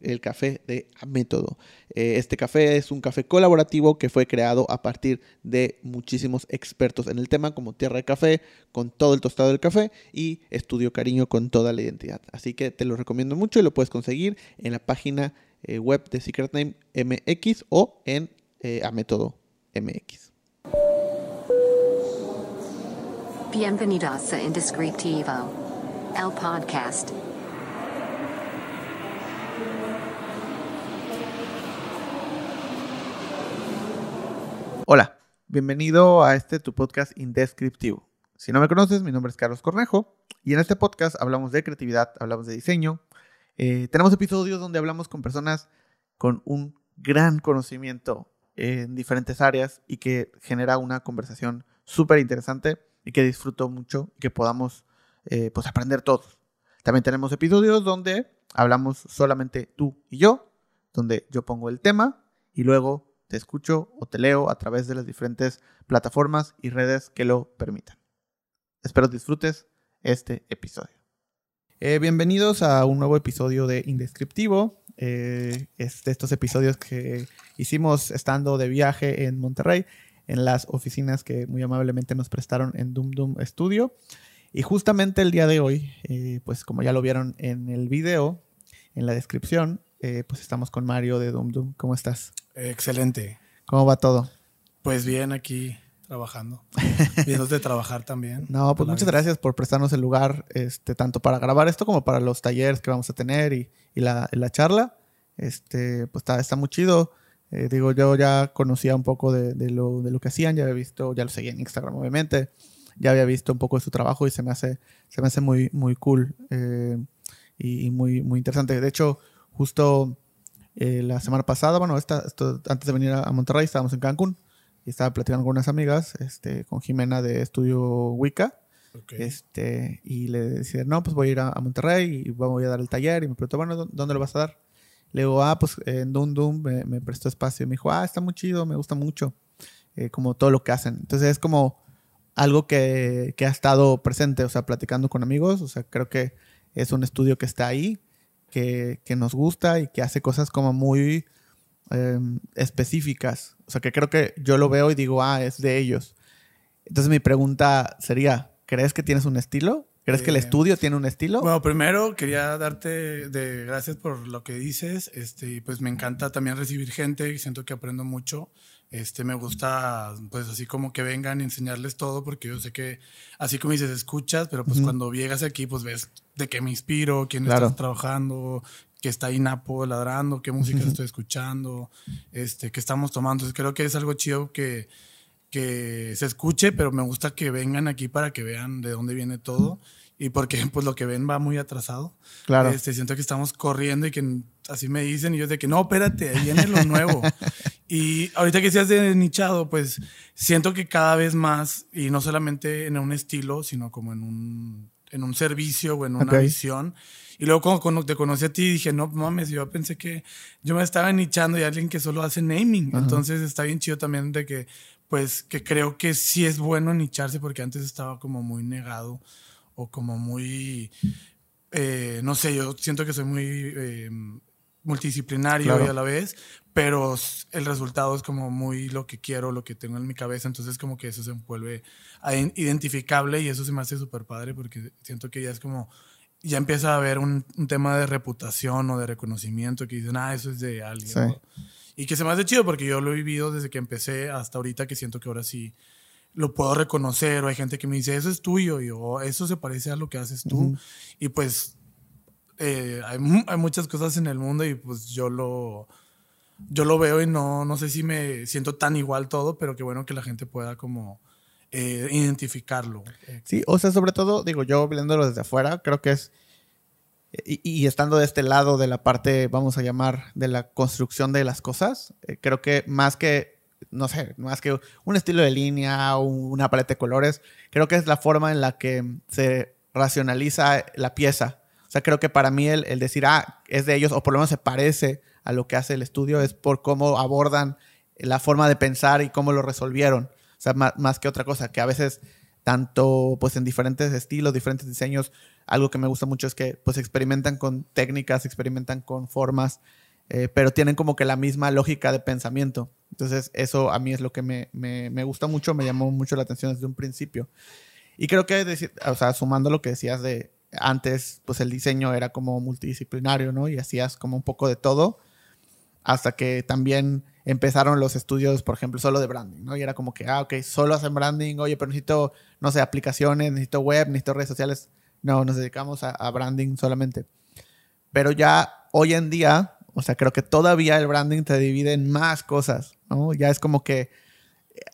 el café de Método. Eh, este café es un café colaborativo que fue creado a partir de muchísimos expertos en el tema, como Tierra de Café, con todo el tostado del café y Estudio Cariño con toda la identidad. Así que te lo recomiendo mucho y lo puedes conseguir en la página eh, web de Secret Name MX o en eh, Método MX. Bienvenidos a Indescriptivo, el podcast. Hola, bienvenido a este tu podcast indescriptivo. Si no me conoces, mi nombre es Carlos Cornejo y en este podcast hablamos de creatividad, hablamos de diseño. Eh, tenemos episodios donde hablamos con personas con un gran conocimiento en diferentes áreas y que genera una conversación súper interesante y que disfruto mucho y que podamos eh, pues aprender todos. También tenemos episodios donde hablamos solamente tú y yo, donde yo pongo el tema y luego te escucho o te leo a través de las diferentes plataformas y redes que lo permitan. Espero disfrutes este episodio. Eh, bienvenidos a un nuevo episodio de Indescriptivo. Eh, es de estos episodios que hicimos estando de viaje en Monterrey, en las oficinas que muy amablemente nos prestaron en Doom Doom Studio. Y justamente el día de hoy, eh, pues como ya lo vieron en el video, en la descripción, pues estamos con Mario de Doom Doom. ¿Cómo estás? Excelente. ¿Cómo va todo? Pues bien, aquí trabajando. de trabajar también. No, pues muchas gracias por prestarnos el lugar, este, tanto para grabar esto como para los talleres que vamos a tener y, la, charla. Este, pues está, está muy chido. Eh, digo, yo ya conocía un poco de, lo, de, lo, que hacían, ya había visto, ya lo seguía en Instagram, obviamente. Ya había visto un poco de su trabajo y se me hace, se me hace muy, muy cool eh, y, y, muy, muy interesante. De hecho, justo eh, la semana pasada, bueno, esta, antes de venir a, Monterrey, estábamos en Cancún y estaba platicando con unas amigas, este, con Jimena de Estudio Wicca. Este, y le decía, no, pues voy a ir a, Monterrey y voy a dar el taller. Y me preguntó, bueno, ¿dónde lo vas a dar? Le digo, ah, pues en Dum Dum me, prestó espacio. Y me dijo, ah, está muy chido, me gusta mucho, eh, como todo lo que hacen. Entonces es como algo que, que, ha estado presente, o sea, platicando con amigos. O sea, creo que es un estudio que está ahí, que, nos gusta y que hace cosas como muy em, específicas. O sea, que creo que yo lo veo y digo, ah, es de ellos. Entonces mi pregunta sería, ¿crees que tienes un estilo? ¿Crees que el eh, estudio tiene un estilo? Bueno, primero quería darte de gracias por lo que dices. Este, pues me encanta también recibir gente y siento que aprendo mucho. Este, me gusta, pues así como que vengan y enseñarles todo, porque yo sé que, así como dices, escuchas, pero pues cuando llegas aquí, pues ves de qué me inspiro, quién está trabajando, qué está ahí Napo ladrando, qué música estoy escuchando, este, qué estamos tomando. Entonces creo que es algo chido que, que se escuche, pero me gusta que vengan aquí para que vean de dónde viene todo y porque pues lo que ven va muy atrasado. Claro. Este, siento que estamos corriendo y que así me dicen y yo de que no, espérate, ahí viene lo nuevo. y ahorita que seas de nichado, pues siento que cada vez más, y no solamente en un estilo, sino como en un, en un servicio o en una visión. Y luego cuando, te conocí a ti dije, no mames, yo pensé que yo me estaba nichando y alguien que solo hace naming. Entonces está bien chido también de que, pues, que creo que sí es bueno nicharse porque antes estaba como muy negado o como muy, eh, no sé, yo siento que soy muy eh, multidisciplinario y a la vez, pero el resultado es como muy lo que quiero, lo que tengo en mi cabeza, entonces como que eso se vuelve identificable y eso se me hace súper padre porque siento que ya es como, ya empieza a haber un, tema de reputación o de reconocimiento que dicen, ah, eso es de alguien. Y que se me hace chido porque yo lo he vivido desde que empecé hasta ahorita que siento que ahora sí lo puedo reconocer o hay gente que me dice, eso es tuyo, y yo, oh, eso se parece a lo que haces tú. Y pues eh, hay, muchas cosas en el mundo y pues yo lo, yo lo veo y no, no sé si me siento tan igual todo, pero qué bueno que la gente pueda como eh, identificarlo. Sí, o sea, sobre todo, digo, yo viéndolo desde afuera, creo que es... Y, y, estando de este lado de la parte, vamos a llamar, de la construcción de las cosas, eh, creo que más que no sé, más que un estilo de línea o una paleta de colores, creo que es la forma en la que se racionaliza la pieza. Sea, creo que para mí el, decir, ah, es de ellos, o por lo menos se parece a lo que hace el estudio, es por cómo abordan la forma de pensar y cómo lo resolvieron. O sea, más, más que otra cosa, que a veces tanto pues en diferentes estilos, diferentes diseños, algo que me gusta mucho es que pues experimentan con técnicas, experimentan con formas, eh, pero tienen como que la misma lógica de pensamiento. Entonces eso a mí es lo que me, me, me gusta mucho, me llamó mucho la atención desde un principio. Y creo que, o sea, sumando lo que decías de antes, pues el diseño era como multidisciplinario, ¿no? Y hacías como un poco de todo, hasta que también empezaron los estudios, por ejemplo, solo de branding, ¿no? Y era como que, ah, ok, solo hacen branding, oye, pero necesito, no sé, aplicaciones, necesito web, necesito redes sociales. No, nos dedicamos a, a branding solamente. Pero ya hoy en día, o sea, creo que todavía el branding te divide en más cosas, ¿no? Ya es como que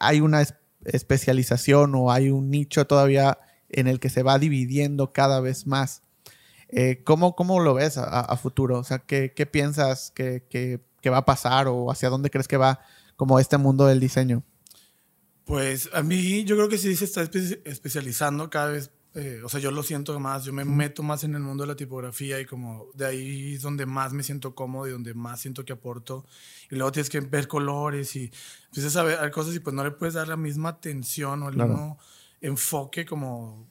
hay una es- especialización o hay un nicho todavía en el que se va dividiendo cada vez más. Eh, ¿cómo, ¿Cómo lo ves a, a futuro? O sea, ¿qué, qué piensas que, que- que va a pasar o hacia dónde crees que va como este mundo del diseño? Pues a mí yo creo que sí se está espe- especializando cada vez, eh, o sea, yo lo siento más, yo me meto más en el mundo de la tipografía y como de ahí es donde más me siento cómodo y donde más siento que aporto. Y luego tienes que ver colores y empiezas a ver cosas y pues no le puedes dar la misma atención o el Claro. mismo enfoque como,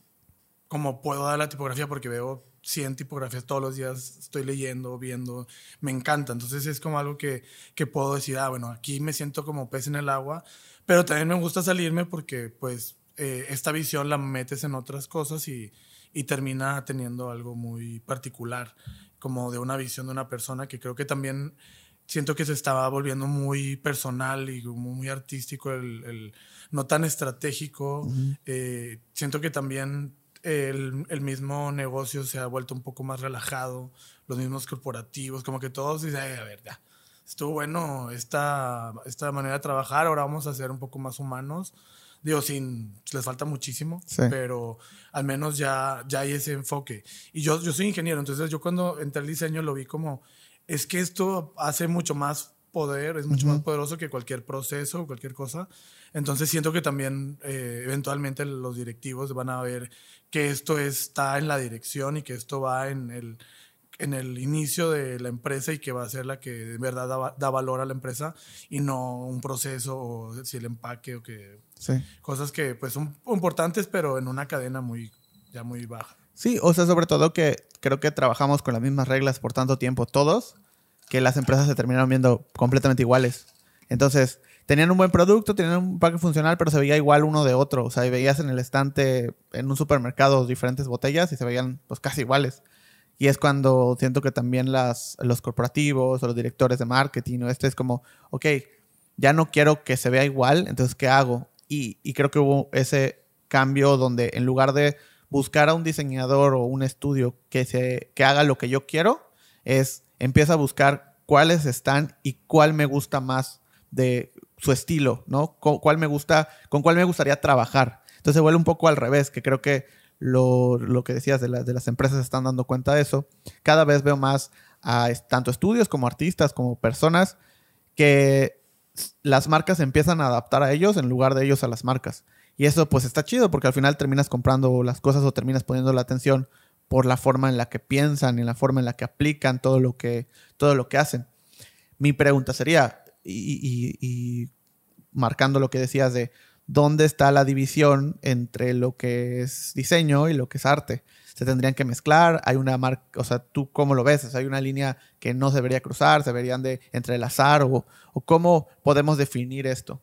como puedo dar la tipografía porque veo 100 tipografías todos los días, estoy leyendo, viendo, me encanta. Entonces es como algo que, que puedo decir, ah, bueno, aquí me siento como pez en el agua, pero también me gusta salirme porque pues eh, esta visión la metes en otras cosas y, y termina teniendo algo muy particular, como de una visión de una persona que creo que también siento que se estaba volviendo muy personal y muy artístico, el- no tan estratégico. Eh, siento que también el, el mismo negocio se ha vuelto un poco más relajado, los mismos corporativos, como que todos dicen, "Ay, a ver, ya, estuvo bueno esta, esta manera de trabajar, ahora vamos a ser un poco más humanos. Digo, sin, les falta muchísimo, Sí. pero al menos ya, ya hay ese enfoque. Y yo, yo soy ingeniero, entonces yo cuando entré al diseño lo vi como, es que esto hace mucho más poder, es mucho más poderoso que cualquier proceso o cualquier cosa. Entonces siento que también eh, eventualmente los directivos van a ver que esto está en la dirección y que esto va en el, en el inicio de la empresa y que va a ser la que de verdad da, da valor a la empresa y no un proceso o si el empaque o que Sí. cosas que pues son importantes pero en una cadena muy ya muy baja. Sí, o sea, sobre todo que creo que trabajamos con las mismas reglas por tanto tiempo todos, que las empresas se terminaron viendo completamente iguales. Entonces, tenían un buen producto, tenían un paquete funcional, pero se veía igual uno de otro. O sea, veías en el estante, en un supermercado, diferentes botellas y se veían pues casi iguales. Y es cuando siento que también las, los corporativos o los directores de marketing o este es como, ok, ya no quiero que se vea igual, entonces, ¿qué hago? Y, y creo que hubo ese cambio donde en lugar de buscar a un diseñador o un estudio que, se, que haga lo que yo quiero, es empieza a buscar cuáles están y cuál me gusta más de su estilo, ¿no? Cu- ¿Cuál me gusta, con cuál me gustaría trabajar. Entonces se vuelve un poco al revés, que creo que lo, lo que decías de, la- de las empresas están dando cuenta de eso. Cada vez veo más a tanto estudios como artistas, como personas, que las marcas empiezan a adaptar a ellos en lugar de ellos a las marcas. Y eso pues está chido porque al final terminas comprando las cosas o terminas poniendo la atención por la forma en la que piensan y la forma en la que aplican todo lo que, todo lo que hacen. Mi pregunta sería, y, marcando lo que decías de dónde está la división entre lo que es diseño y lo que es arte. Se tendrían que mezclar, hay una marca, o sea, tú cómo lo ves, hay una línea que no se debería cruzar, se deberían de entrelazar o, o cómo podemos definir esto.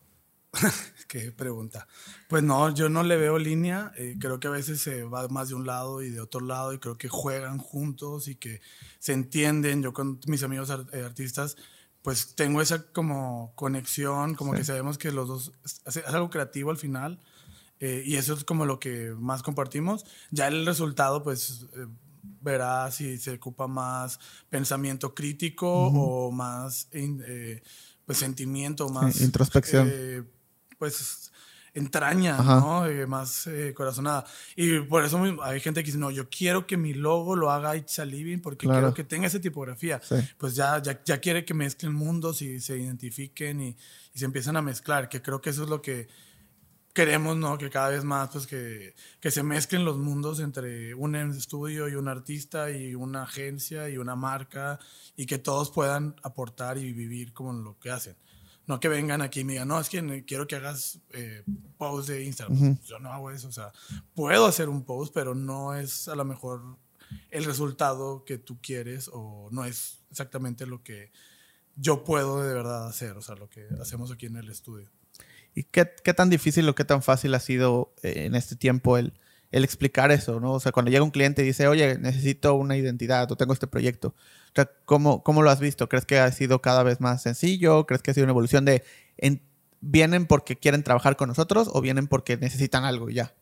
Qué pregunta. Pues no, yo no le veo línea. eh, creo que a veces se va más de un lado y de otro lado y creo que juegan juntos y que se entienden. Yo con mis amigos eh, artistas, pues tengo esa como conexión, como Sí. que sabemos que los dos es, algo creativo al final eh, y eso es como lo que más compartimos. Ya el resultado, pues eh, verá si se ocupa más pensamiento crítico o más eh, pues sentimiento, más introspección. eh, pues entraña, Ajá. ¿no? Eh, más eh, corazonada. Y por eso hay gente que dice, no, yo quiero que mi logo lo haga It's a Living porque Claro. quiero que tenga esa tipografía. Sí. Pues ya, ya, ya quiere que mezclen mundos y se identifiquen y, y se empiezan a mezclar, que creo que eso es lo que queremos, ¿no? Que cada vez más, pues que, que se mezclen los mundos entre un estudio y un artista y una agencia y una marca y que todos puedan aportar y vivir como lo que hacen. No que vengan aquí y me digan, no, es que quiero que hagas eh, post de Instagram. Yo no hago eso, o sea, puedo hacer un post, pero no es a lo mejor el resultado que tú quieres o no es exactamente lo que yo puedo de verdad hacer, o sea, lo que hacemos aquí en el estudio. ¿Y qué, qué tan difícil o qué tan fácil ha sido eh, en este tiempo el, el explicar eso, ¿no? O sea, cuando llega un cliente y dice, oye, necesito una identidad o tengo este proyecto, o sea, ¿cómo, ¿cómo, lo has visto? ¿Crees que ha sido cada vez más sencillo? ¿Crees que ha sido una evolución de, vienen porque quieren trabajar con nosotros o vienen porque necesitan algo y ya?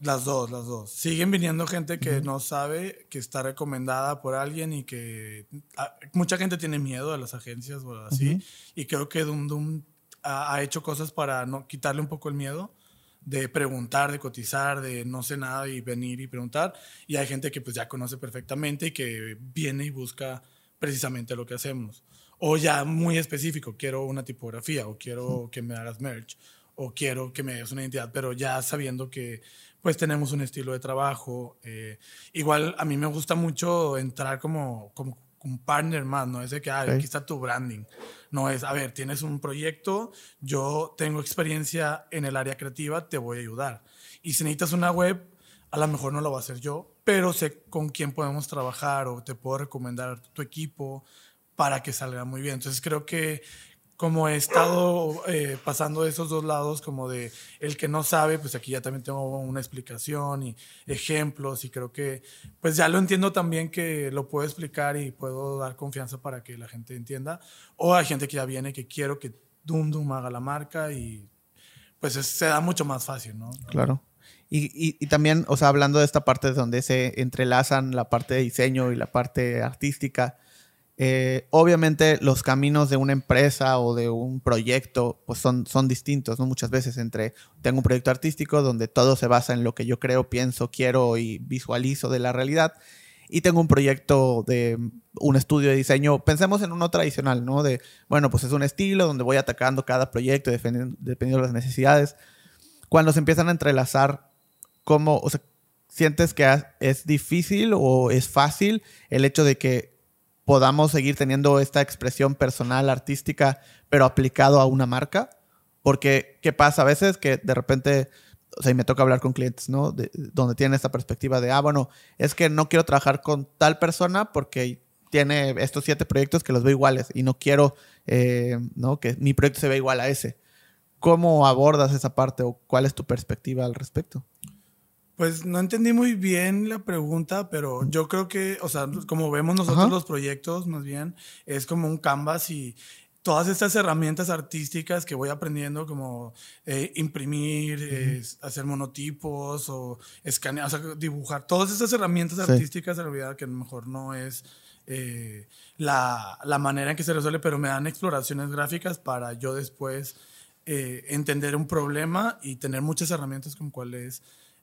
Las dos, las dos. Siguen viniendo gente que no sabe, que está recomendada por alguien y que ah, mucha gente tiene miedo a las agencias o así. Y creo que Dum Dum ha, ha, hecho cosas para no quitarle un poco el miedo de preguntar, de cotizar, de no sé nada y venir y preguntar. Y hay gente que pues ya conoce perfectamente y que viene y busca precisamente lo que hacemos. O ya muy específico, quiero una tipografía o quiero que me hagas merch o quiero que me hagas una identidad, pero ya sabiendo que pues tenemos un estilo de trabajo. Eh, igual a mí me gusta mucho entrar como, como un partner más, no es de que, ah, aquí está tu branding. No es, a ver, tienes un proyecto, yo tengo experiencia en el área creativa, te voy a ayudar. Y si necesitas una web, a lo mejor no lo voy a hacer yo, pero sé con quién podemos trabajar o te puedo recomendar tu equipo para que salga muy bien. Entonces creo que como he estado eh, pasando de esos dos lados, como de el que no sabe, pues aquí ya también tengo una explicación y ejemplos y creo que pues ya lo entiendo también que lo puedo explicar y puedo dar confianza para que la gente entienda. O hay gente que ya viene que quiero que Dum Dum haga la marca y pues se da mucho más fácil, ¿no? Claro. Y, y, y, también, o sea, hablando de esta parte donde se entrelazan la parte de diseño y la parte artística, eh, obviamente los caminos de una empresa o de un proyecto pues son, son distintos. Muchas veces entre, tengo un proyecto artístico donde todo se basa en lo que yo creo, pienso, quiero y visualizo de la realidad. Y tengo un proyecto de un estudio de diseño, pensemos en uno tradicional, ¿no? De, bueno, pues es un estilo donde voy atacando cada proyecto dependiendo, de las necesidades. Cuando se empiezan a entrelazar, ¿cómo, sientes que es difícil o es fácil el hecho de que podamos seguir teniendo esta expresión personal, artística, pero aplicado a una marca. Porque, ¿qué pasa a veces? Que de repente, o sea, y me toca hablar con clientes, ¿no? De, donde tienen esta perspectiva de, ah, bueno, es que no quiero trabajar con tal persona porque tiene estos siete proyectos que los veo iguales y no quiero, eh, ¿no? Que mi proyecto se vea igual a ese. ¿Cómo abordas esa parte o cuál es tu perspectiva al respecto? Pues no entendí muy bien la pregunta, pero yo creo que, o sea, como vemos nosotros Ajá. los proyectos, más bien, es como un canvas y todas estas herramientas artísticas que voy aprendiendo, como eh, imprimir, uh -huh. eh, hacer monotipos o escanear, o sea, dibujar, todas estas herramientas sí. artísticas, en realidad, que a lo mejor no es eh, la, la, manera en que se resuelve, pero me dan exploraciones gráficas para yo después eh, entender un problema y tener muchas herramientas con cuáles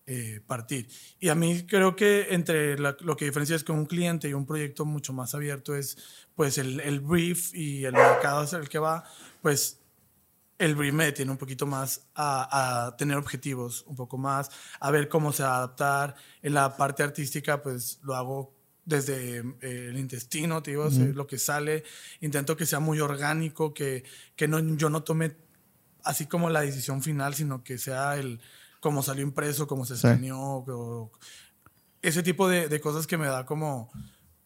eh, partir. Y a mí creo que entre la, lo que diferencia es con un cliente y un proyecto mucho más abierto es pues el, el brief y el mercado hacia el que va, pues el brief me tiene un poquito más a, a, tener objetivos, un poco más, a ver cómo se va a adaptar. En la parte artística, pues lo hago desde eh, el intestino, te digo, uh -huh. lo que sale. Intento que sea muy orgánico, que, que no, yo no tome así como la decisión final, sino que sea el, cómo salió impreso, cómo se escaneó, sí. ese tipo de, de, cosas que me da como,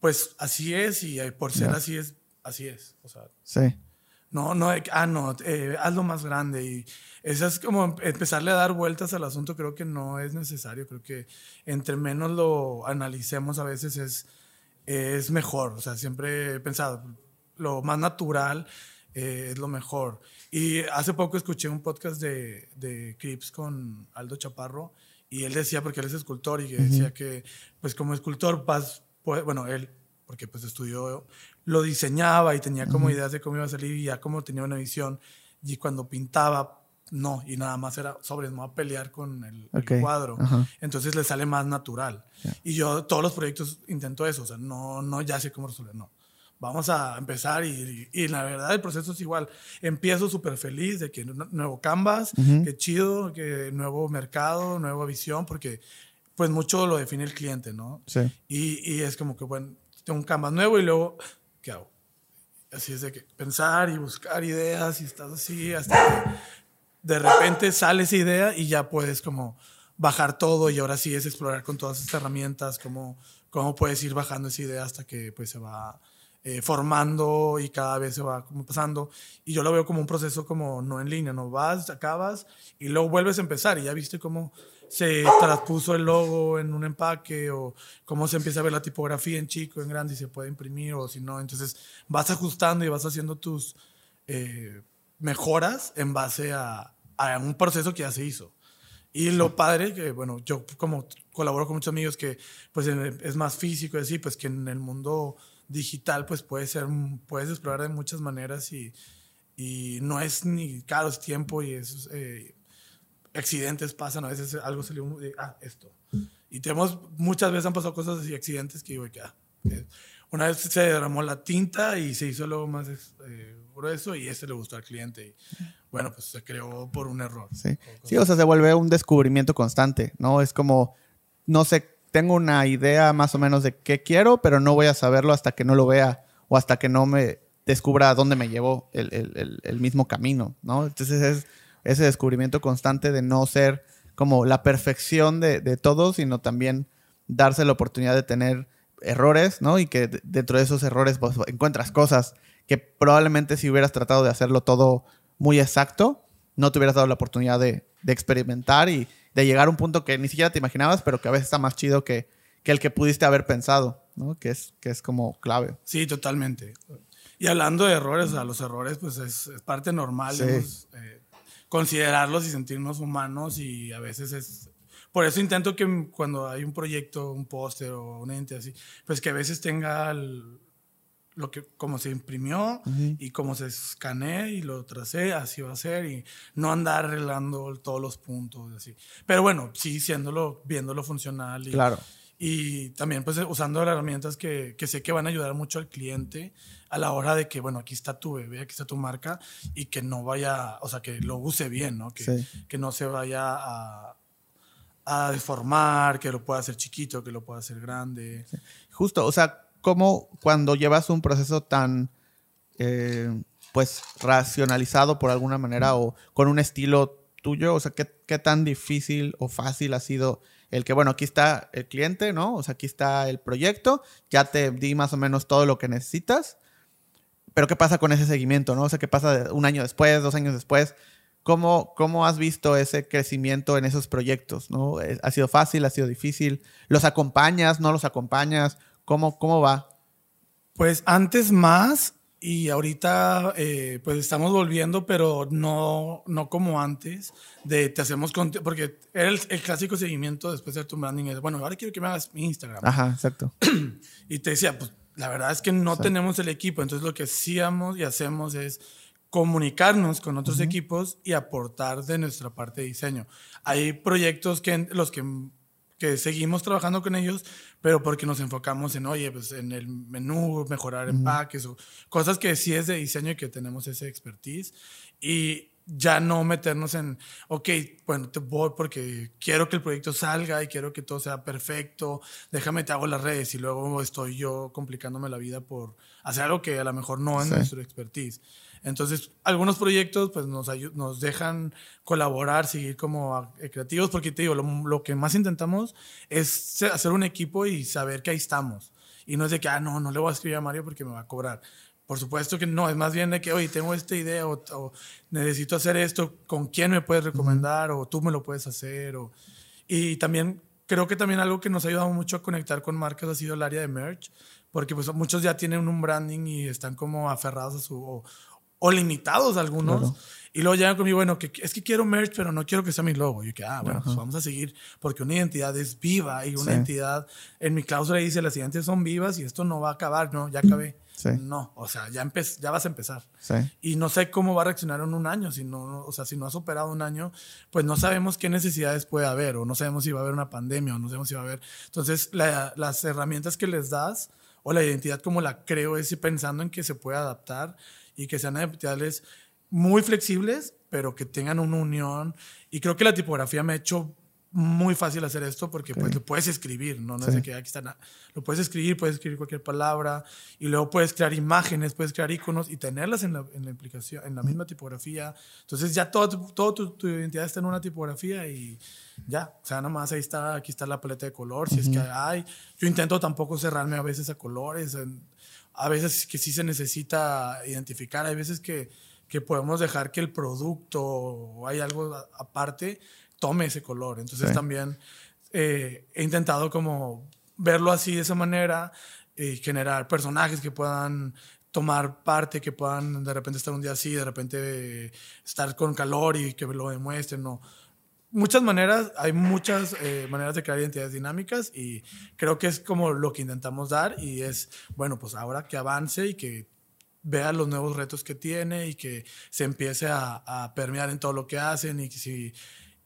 pues así es y por ser yeah. así es, así es. O sea, sí. No, no, ah, no, eh, hazlo más grande. Y eso es como empezarle a dar vueltas al asunto, creo que no es necesario. Creo que entre menos lo analicemos a veces es, es mejor. O sea, siempre he pensado, lo más natural eh, es lo mejor. Y hace poco escuché un podcast de, de Crips con Aldo Chaparro y él decía, porque él es escultor y que uh -huh. decía que, pues como escultor, pues, bueno, él, porque pues estudió, lo diseñaba y tenía como uh -huh. ideas de cómo iba a salir y ya como tenía una visión y cuando pintaba, no, y nada más era sobre, no a pelear con el, okay. el cuadro. Uh -huh. Entonces le sale más natural. Yeah. Y yo todos los proyectos intento eso, o sea, no, no ya sé cómo resolver, no vamos a empezar y, y, la verdad el proceso es igual. Empiezo súper feliz de que nuevo canvas, que chido, que nuevo mercado, nueva visión, porque pues mucho lo define el cliente, ¿no? Sí. Y, y es como que, bueno, tengo un canvas nuevo y luego, ¿qué hago? Así es de que pensar y buscar ideas y estás así hasta que de repente sale esa idea y ya puedes como bajar todo y ahora sí es explorar con todas estas herramientas cómo, cómo puedes ir bajando esa idea hasta que pues se va eh, formando y cada vez se va como pasando. Y yo lo veo como un proceso como no en línea, no vas, acabas y luego vuelves a empezar y ya viste cómo se transpuso el logo en un empaque o cómo se empieza a ver la tipografía en chico, en grande y se puede imprimir o si no. Entonces vas ajustando y vas haciendo tus eh, mejoras en base a, a, un proceso que ya se hizo. Y lo padre, que bueno, yo como colaboro con muchos amigos que pues es más físico y así, pues que en el mundo digital pues puede ser, puedes explorar de muchas maneras y, y no es ni caro, es tiempo y es... Eh, accidentes pasan, a veces algo salió de, ah, esto. Y tenemos, muchas veces han pasado cosas así, accidentes que digo, que, ah, una vez se derramó la tinta y se hizo luego más eh, grueso y ese le gustó al cliente. Y, bueno, pues se creó por un error. Sí. sí, o sea, se vuelve un descubrimiento constante, ¿no? Es como, no sé, tengo una idea más o menos de qué quiero, pero no voy a saberlo hasta que no lo vea o hasta que no me descubra dónde me llevó el, mismo camino, ¿no? Entonces es ese descubrimiento constante de no ser como la perfección de, todo, sino también darse la oportunidad de tener errores, ¿no? Y que dentro de esos errores pues, encuentras cosas que probablemente si hubieras tratado de hacerlo todo muy exacto, no te hubieras dado la oportunidad de, experimentar de llegar a un punto que ni siquiera te imaginabas, pero que a veces está más chido que, que el que pudiste haber pensado, ¿no? Que es, que es como clave. Sí, totalmente. Y hablando de errores, a los errores, pues es, es parte normal. Sí. eh, considerarlos y sentirnos humanos y a veces es... Por eso intento que cuando hay un proyecto, un póster o un ente así, pues que a veces tenga el, lo que como se imprimió uh -huh. y como se escaneé y lo tracé, así va a ser y no andar arreglando todos los puntos así. Pero bueno, sí siéndolo, viéndolo funcional y, claro. y también pues usando las herramientas que, que, sé que van a ayudar mucho al cliente a la hora de que, bueno, aquí está tu bebé, aquí está tu marca y que no vaya, o sea, que lo use bien, ¿no? Que, sí. que no se vaya a, a, deformar, que lo pueda hacer chiquito, que lo pueda hacer grande. Sí. Justo, o sea, como cuando llevas un proceso tan, eh, pues, racionalizado por alguna manera o con un estilo tuyo, o sea, ¿qué, qué tan difícil o fácil ha sido el que, bueno, aquí está el cliente, ¿no? O sea, aquí está el proyecto, ya te di más o menos todo lo que necesitas pero ¿qué pasa con ese seguimiento? ¿no? O sea, ¿qué pasa un año después, dos años después? ¿Cómo, ¿Cómo has visto ese crecimiento en esos proyectos? ¿no? ¿Ha sido fácil? ¿Ha sido difícil? ¿Los acompañas? ¿No los acompañas? ¿Cómo, cómo va? Pues antes más y ahorita eh, pues estamos volviendo, pero no, no como antes, de te hacemos porque era el, el, clásico seguimiento después de tu branding, es, bueno, ahora quiero que me hagas mi Instagram. Ajá, exacto. y te decía, pues la verdad es que no sí. tenemos el equipo, entonces lo que hacíamos y hacemos es comunicarnos con otros uh -huh. equipos y aportar de nuestra parte de diseño. Hay proyectos que los que, que seguimos trabajando con ellos, pero porque nos enfocamos en, oye, pues en el menú, mejorar empaques o cosas que sí es de diseño y que tenemos ese expertise. Y ya no meternos en, ok, bueno, te voy porque quiero que el proyecto salga y quiero que todo sea perfecto, déjame te hago las redes y luego estoy yo complicándome la vida por hacer algo que a lo mejor no es sí. nuestro expertise. Entonces, algunos proyectos pues nos, nos dejan colaborar, seguir como eh, creativos, porque te digo, lo, lo, que más intentamos es hacer un equipo y saber que ahí estamos. Y no es de que, ah, no, no le voy a escribir a Mario porque me va a cobrar. Por supuesto que no, es más bien de que, oye, tengo esta idea o, o necesito hacer esto, ¿con quién me puedes recomendar? O tú me lo puedes hacer. O, y también creo que también algo que nos ha ayudado mucho a conectar con marcas ha sido el área de merch, porque pues muchos ya tienen un branding y están como aferrados a su, o, o limitados algunos. Claro. Y luego llegan conmigo, bueno, que es que quiero merch, pero no quiero que sea mi logo. Y yo que, ah, bueno, pues vamos a seguir, porque una identidad es viva y una sí. entidad, en mi cláusula dice, las identidades son vivas y esto no va a acabar, no, ya acabé. Sí. No, o sea, ya, ya vas a empezar. Sí. Y no sé cómo va a reaccionar en un año. Si no, o sea, si no has operado un año, pues no sabemos qué necesidades puede haber, o no sabemos si va a haber una pandemia, o no sabemos si va a haber. Entonces, la, las herramientas que les das o la identidad como la creo es pensando en que se puede adaptar y que sean identidades muy flexibles, pero que tengan una unión. Y creo que la tipografía me ha hecho muy fácil hacer esto porque pues lo puedes escribir, ¿no? No es de que aquí está nada. Lo puedes escribir, puedes escribir cualquier palabra y luego puedes crear imágenes, puedes crear iconos y tenerlas en la, en la implicación, en la misma tipografía. Entonces ya todo, todo tu, tu, identidad está en una tipografía y ya, o sea, nada más ahí está, aquí está la paleta de color, si es que hay. Yo intento tampoco cerrarme a veces a colores, a veces que sí se necesita identificar, hay veces que, que podemos dejar que el producto o hay algo aparte tome ese color. Entonces también eh, he intentado como verlo así de esa manera y generar personajes que puedan tomar parte, que puedan de repente estar un día así, de repente estar con calor y que lo demuestren. No. Muchas maneras, hay muchas eh, maneras de crear identidades dinámicas y creo que es como lo que intentamos dar y es, bueno, pues ahora que avance y que vea los nuevos retos que tiene y que se empiece a, a permear en todo lo que hacen y que si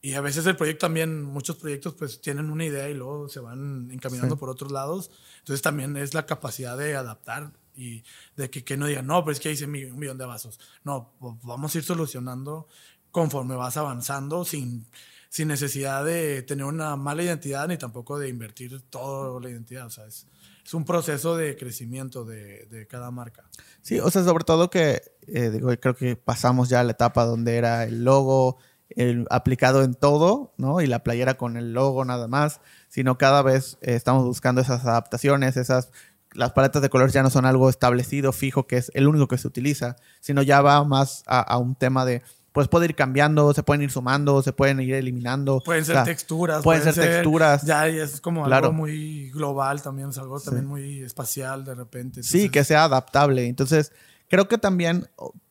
y a veces el proyecto también, muchos proyectos pues tienen una idea y luego se van encaminando por otros lados. Entonces también es la capacidad de adaptar y de que, que no digan, no, pero es que hice un millón de vasos. No, vamos a ir solucionando conforme vas avanzando sin, sin necesidad de tener una mala identidad ni tampoco de invertir toda la identidad. O sea, es, es un proceso de crecimiento de, de, cada marca. Sí, o sea, sobre todo que eh, digo, creo que pasamos ya a la etapa donde era el logo, el, aplicado en todo, ¿no? Y la playera con el logo nada más, sino cada vez eh, estamos buscando esas adaptaciones, esas las paletas de colores ya no son algo establecido, fijo, que es el único que se utiliza, sino ya va más a, un tema de, pues puede ir cambiando, se pueden ir sumando, se pueden ir eliminando. Pueden ser texturas. Pueden, ser, texturas. Ya es como algo muy global también, es algo también muy espacial de repente. Sí, que sea adaptable. Entonces, creo que también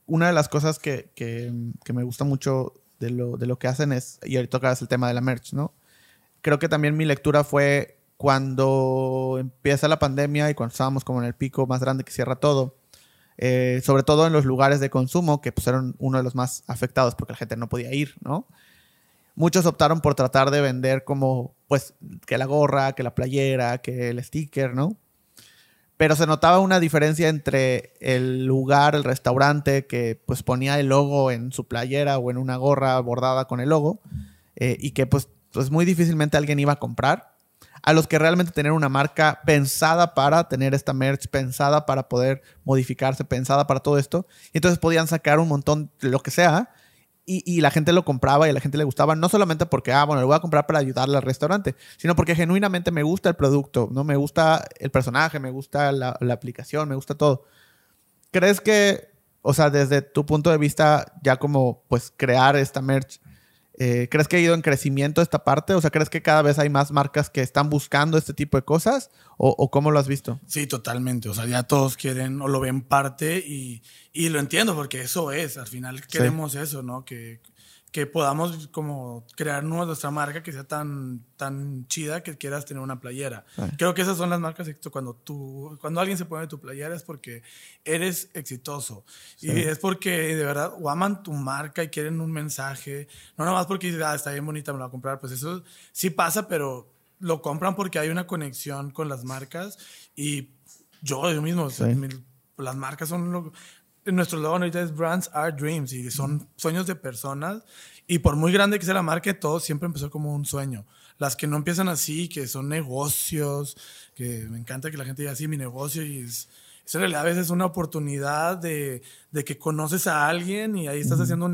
una de las cosas que, que, que me gusta mucho de lo, de lo que hacen es, y ahorita tocas el tema de la merch, ¿no? Creo que también mi lectura fue cuando empieza la pandemia y cuando estábamos como en el pico más grande que cierra todo, eh, sobre todo en los lugares de consumo, que pues eran uno de los más afectados porque la gente no podía ir, ¿no? Muchos optaron por tratar de vender como, pues, que la gorra, que la playera, que el sticker, ¿no? pero se notaba una diferencia entre el lugar, el restaurante que pues ponía el logo en su playera o en una gorra bordada con el logo eh, y que pues, pues muy difícilmente alguien iba a comprar, a los que realmente tener una marca pensada para tener esta merch, pensada para poder modificarse, pensada para todo esto, y entonces podían sacar un montón de lo que sea y, la gente lo compraba y a la gente le gustaba, no solamente porque, ah, bueno, lo voy a comprar para ayudarle al restaurante, sino porque genuinamente me gusta el producto, ¿no? Me gusta el personaje, me gusta la, la aplicación, me gusta todo. ¿Crees que, o sea, desde tu punto de vista, ya como, pues, crear esta merch, eh, ¿Crees que ha ido en crecimiento esta parte? O sea, ¿crees que cada vez hay más marcas que están buscando este tipo de cosas? ¿O, cómo lo has visto? Sí, totalmente. O sea, ya todos quieren o lo ven parte y, y lo entiendo porque eso es. Al final queremos eso, ¿no? Que que podamos como crear nuestra marca que sea tan, tan chida que quieras tener una playera. Creo que esas son las marcas cuando tú, cuando alguien se pone tu playera es porque eres exitoso. Y es porque de verdad o aman tu marca y quieren un mensaje. No nada más porque ah, está bien bonita, me la voy a comprar. Pues eso sí pasa, pero lo compran porque hay una conexión con las marcas. Y yo, yo mismo, las marcas son lo, nuestro logo ahorita es Brands Are Dreams y son sueños de personas. Y por muy grande que sea la marca, todo siempre empezó como un sueño. Las que no empiezan así, que son negocios, que me encanta que la gente diga así, mi negocio, y es, en realidad a veces una oportunidad de, de, que conoces a alguien y ahí estás haciendo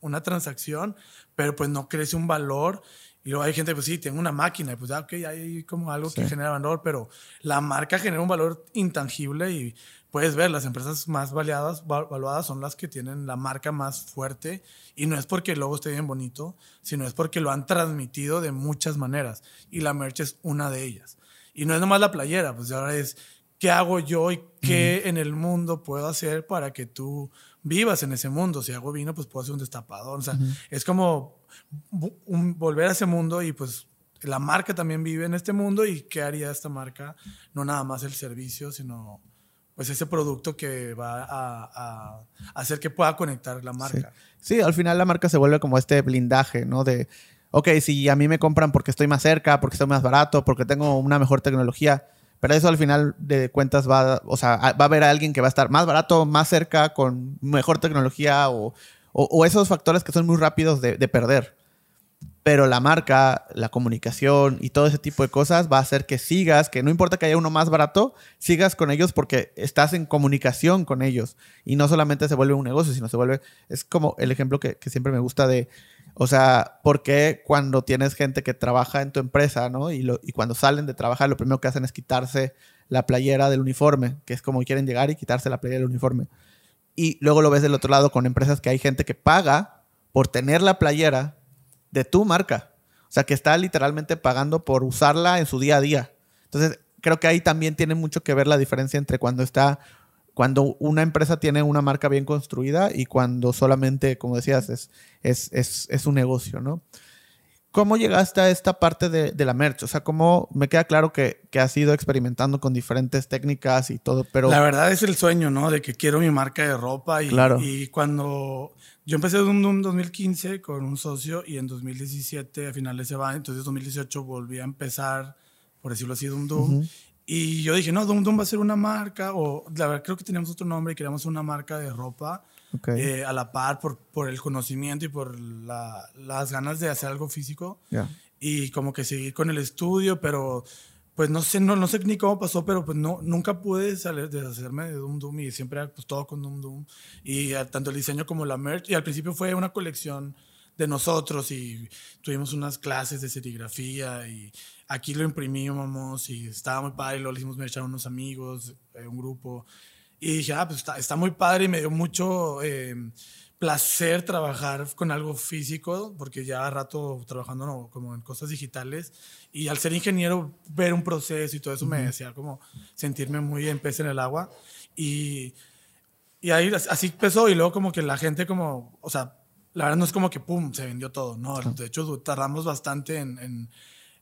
una transacción, pero pues no crece un valor. Y luego hay gente, pues sí, tengo una máquina, y pues ya, ok, hay como algo que genera valor, pero la marca genera un valor intangible y puedes ver, las empresas más valuadas, valuadas son las que tienen la marca más fuerte y no es porque el logo esté bien bonito, sino es porque lo han transmitido de muchas maneras y la merch es una de ellas. Y no es nomás la playera, pues ahora es qué hago yo y qué en el mundo puedo hacer para que tú vivas en ese mundo. Si hago vino, pues puedo hacer un destapador. O sea, es como volver a ese mundo y pues la marca también vive en este mundo y qué haría esta marca, no nada más el servicio, sino pues ese producto que va a, hacer que pueda conectar la marca. Sí. al final la marca se vuelve como este blindaje, ¿no? De, ok, si a mí me compran porque estoy más cerca, porque estoy más barato, porque tengo una mejor tecnología, Pero eso al final de cuentas va, o sea, va a haber alguien que va a estar más barato, más cerca, con mejor tecnología o, o, esos factores que son muy rápidos de, de perder pero la marca, la comunicación y todo ese tipo de cosas va a hacer que sigas, que no importa que haya uno más barato, sigas con ellos porque estás en comunicación con ellos y no solamente se vuelve un negocio, sino se vuelve, es como el ejemplo que, siempre me gusta de, o sea, porque cuando tienes gente que trabaja en tu empresa, ¿no? Y, lo, y cuando salen de trabajar, lo primero que hacen es quitarse la playera del uniforme, que es como quieren llegar y quitarse la playera del uniforme. Y luego lo ves del otro lado con empresas que hay gente que paga por tener la playera de tu marca. O sea, que está literalmente pagando por usarla en su día a día. Entonces, creo que ahí también tiene mucho que ver la diferencia entre cuando está, cuando una empresa tiene una marca bien construida y cuando solamente, como decías, es, es, es, un negocio, ¿no? ¿Cómo llegaste a esta parte de, la merch? O sea, ¿cómo me queda claro que, que, has ido experimentando con diferentes técnicas y todo, pero... La verdad es el sueño, ¿no? De que quiero mi marca de ropa y, claro. y cuando yo empecé Doom Doom 2015 con un socio y en 2017 a finales se va, entonces 2018 volví a empezar, por decirlo así, Doom Doom. Y yo dije, no, Doom Doom va a ser una marca, o la verdad creo que teníamos otro nombre y queríamos una marca de ropa eh, a la par por, por el conocimiento y por las ganas de hacer algo físico. Y como que seguir con el estudio, pero pues no sé, no, no sé ni cómo pasó, pero pues no, nunca pude salir, deshacerme de Doom Doom y siempre pues todo con Doom Doom. Y tanto el diseño como la merch. Y al principio fue una colección de nosotros y tuvimos unas clases de serigrafía y aquí lo imprimíamos y estaba muy padre y lo hicimos merch a unos amigos, eh, un grupo. Y dije, ah, pues está, está muy padre y me dio mucho... Eh, placer trabajar con algo físico, porque ya rato trabajando como en cosas digitales, y al ser ingeniero, ver un proceso y todo eso me decía como sentirme muy en pez en el agua. Y, y ahí así empezó, y luego como que la gente como, o sea, la verdad no es como que pum, se vendió todo, no, de hecho tardamos bastante en, en,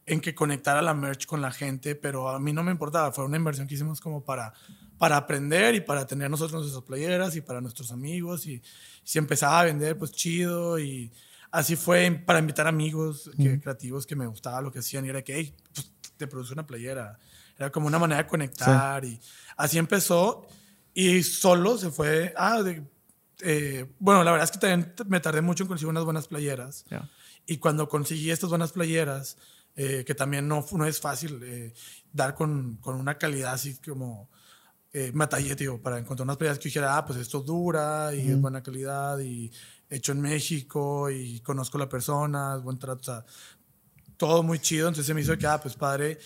en que conectara la merch con la gente, pero a mí no me importaba, fue una inversión que hicimos como para para aprender y para tener nosotros nuestras playeras y para nuestros amigos y si empezaba a vender pues chido y así fue para invitar amigos creativos que me gustaba lo que hacían y era que hey, pues, te produce una playera era como una manera de conectar y así empezó y solo se fue ah, eh, bueno la verdad es que también me tardé mucho en conseguir unas buenas playeras y cuando conseguí estas buenas playeras eh, que también no, no es fácil eh, dar con, con una calidad así como eh, tío, para encontrar unas playeras que dijera, ah, pues esto dura y es buena calidad y hecho en México y conozco a la persona, buen trato, o sea, todo muy chido. Entonces se me hizo que, ah, pues padre.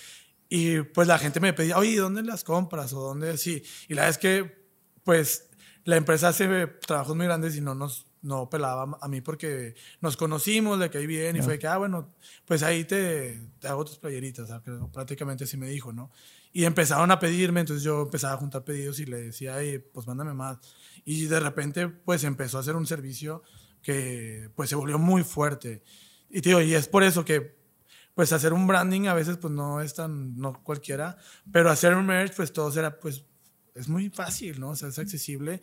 Y pues la gente me pedía, oye, ¿dónde las compras? O dónde, sí. Y la verdad es que, pues, la empresa hace trabajos muy grandes y no nos no pelaba a mí porque nos conocimos, de que ahí bien, y fue que, ah, bueno, pues ahí te, te hago tus playeritas, o sea, prácticamente así me dijo, ¿no? Y empezaron a pedirme, entonces yo empezaba a juntar pedidos y le decía, pues mándame más. Y de repente, pues empezó a hacer un servicio que, pues se volvió muy fuerte. Y digo, y es por eso que, pues hacer un branding a veces, pues no es tan, no cualquiera, pero hacer un merch, pues todo será, pues, es muy fácil, ¿no? O sea, es accesible.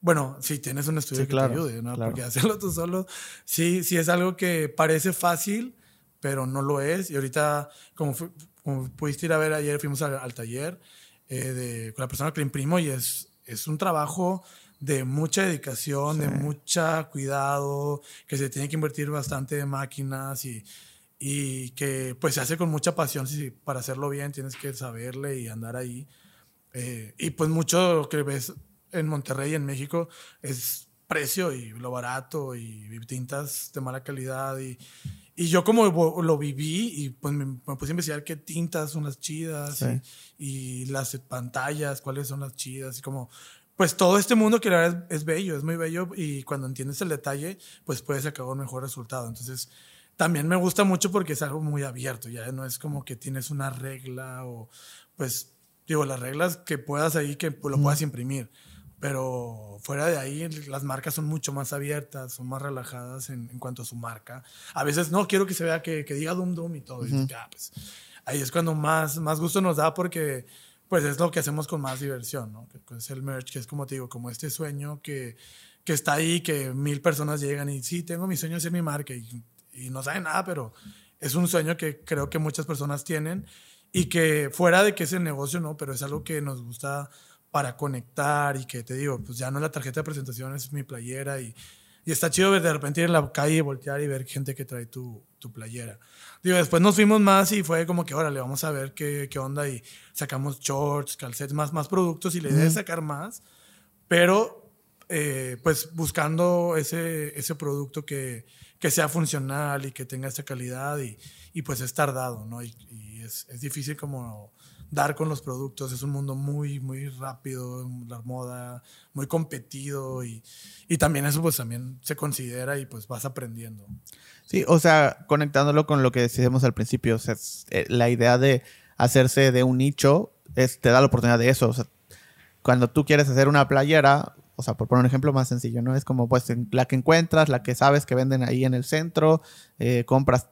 Bueno, si tienes un estudio que te ayude, ¿no? Porque hacerlo tú solo, sí, sí es algo que parece fácil, pero no lo es. Y ahorita, como como pudiste ir a ver ayer, fuimos al, taller eh, de, con la persona que le imprimo y es, es un trabajo de mucha dedicación, de mucha cuidado, que se tiene que invertir bastante de máquinas y, y que pues se hace con mucha pasión. Si, para hacerlo bien tienes que saberle y andar ahí. Eh, y pues mucho lo que ves en Monterrey, en México, es precio y lo barato y tintas de mala calidad y, y yo como lo viví y pues me, puse a investigar qué tintas son las chidas y, las pantallas, cuáles son las chidas y como pues todo este mundo que la verdad es, bello, es muy bello y cuando entiendes el detalle pues puedes sacar un mejor resultado. Entonces también me gusta mucho porque es algo muy abierto, ya no es como que tienes una regla o pues digo las reglas que puedas ahí que lo puedas imprimir pero fuera de ahí, las marcas son mucho más abiertas, son más relajadas en, en cuanto a su marca. A veces no quiero que se vea que, que diga Dum Dum y todo. y ah, pues, ahí es cuando más, más gusto nos da porque pues es lo que hacemos con más diversión, ¿no? Que es el merch, que es como te digo, como este sueño que, que está ahí, que mil personas llegan y sí, tengo mi sueño de ser mi marca y, y no saben nada, pero es un sueño que creo que muchas personas tienen y que fuera de que es el negocio, no, pero es algo que nos gusta para conectar y que te digo, pues ya no es la tarjeta de presentación, es mi playera y, y está chido ver de repente ir en la calle, voltear y ver gente que trae tu, tu playera. Digo, después nos fuimos más y fue como que, órale, vamos a ver qué, qué onda y sacamos shorts, calcets, más, más productos y la idea es sacar más, pero eh, pues buscando ese, ese producto que, que sea funcional y que tenga esta calidad y, y pues es tardado, ¿no? Y, y es, es, difícil como dar con los productos, es un mundo muy, muy rápido, la moda, muy competido y, y también eso pues también se considera y pues vas aprendiendo. Sí, o sea, conectándolo con lo que decíamos al principio, o sea, eh, la idea de hacerse de un nicho es, te da la oportunidad de eso. Cuando tú quieres hacer una playera, o sea, por poner un ejemplo más sencillo, ¿no? Es como pues la que encuentras, la que sabes que venden ahí en el centro, eh, compras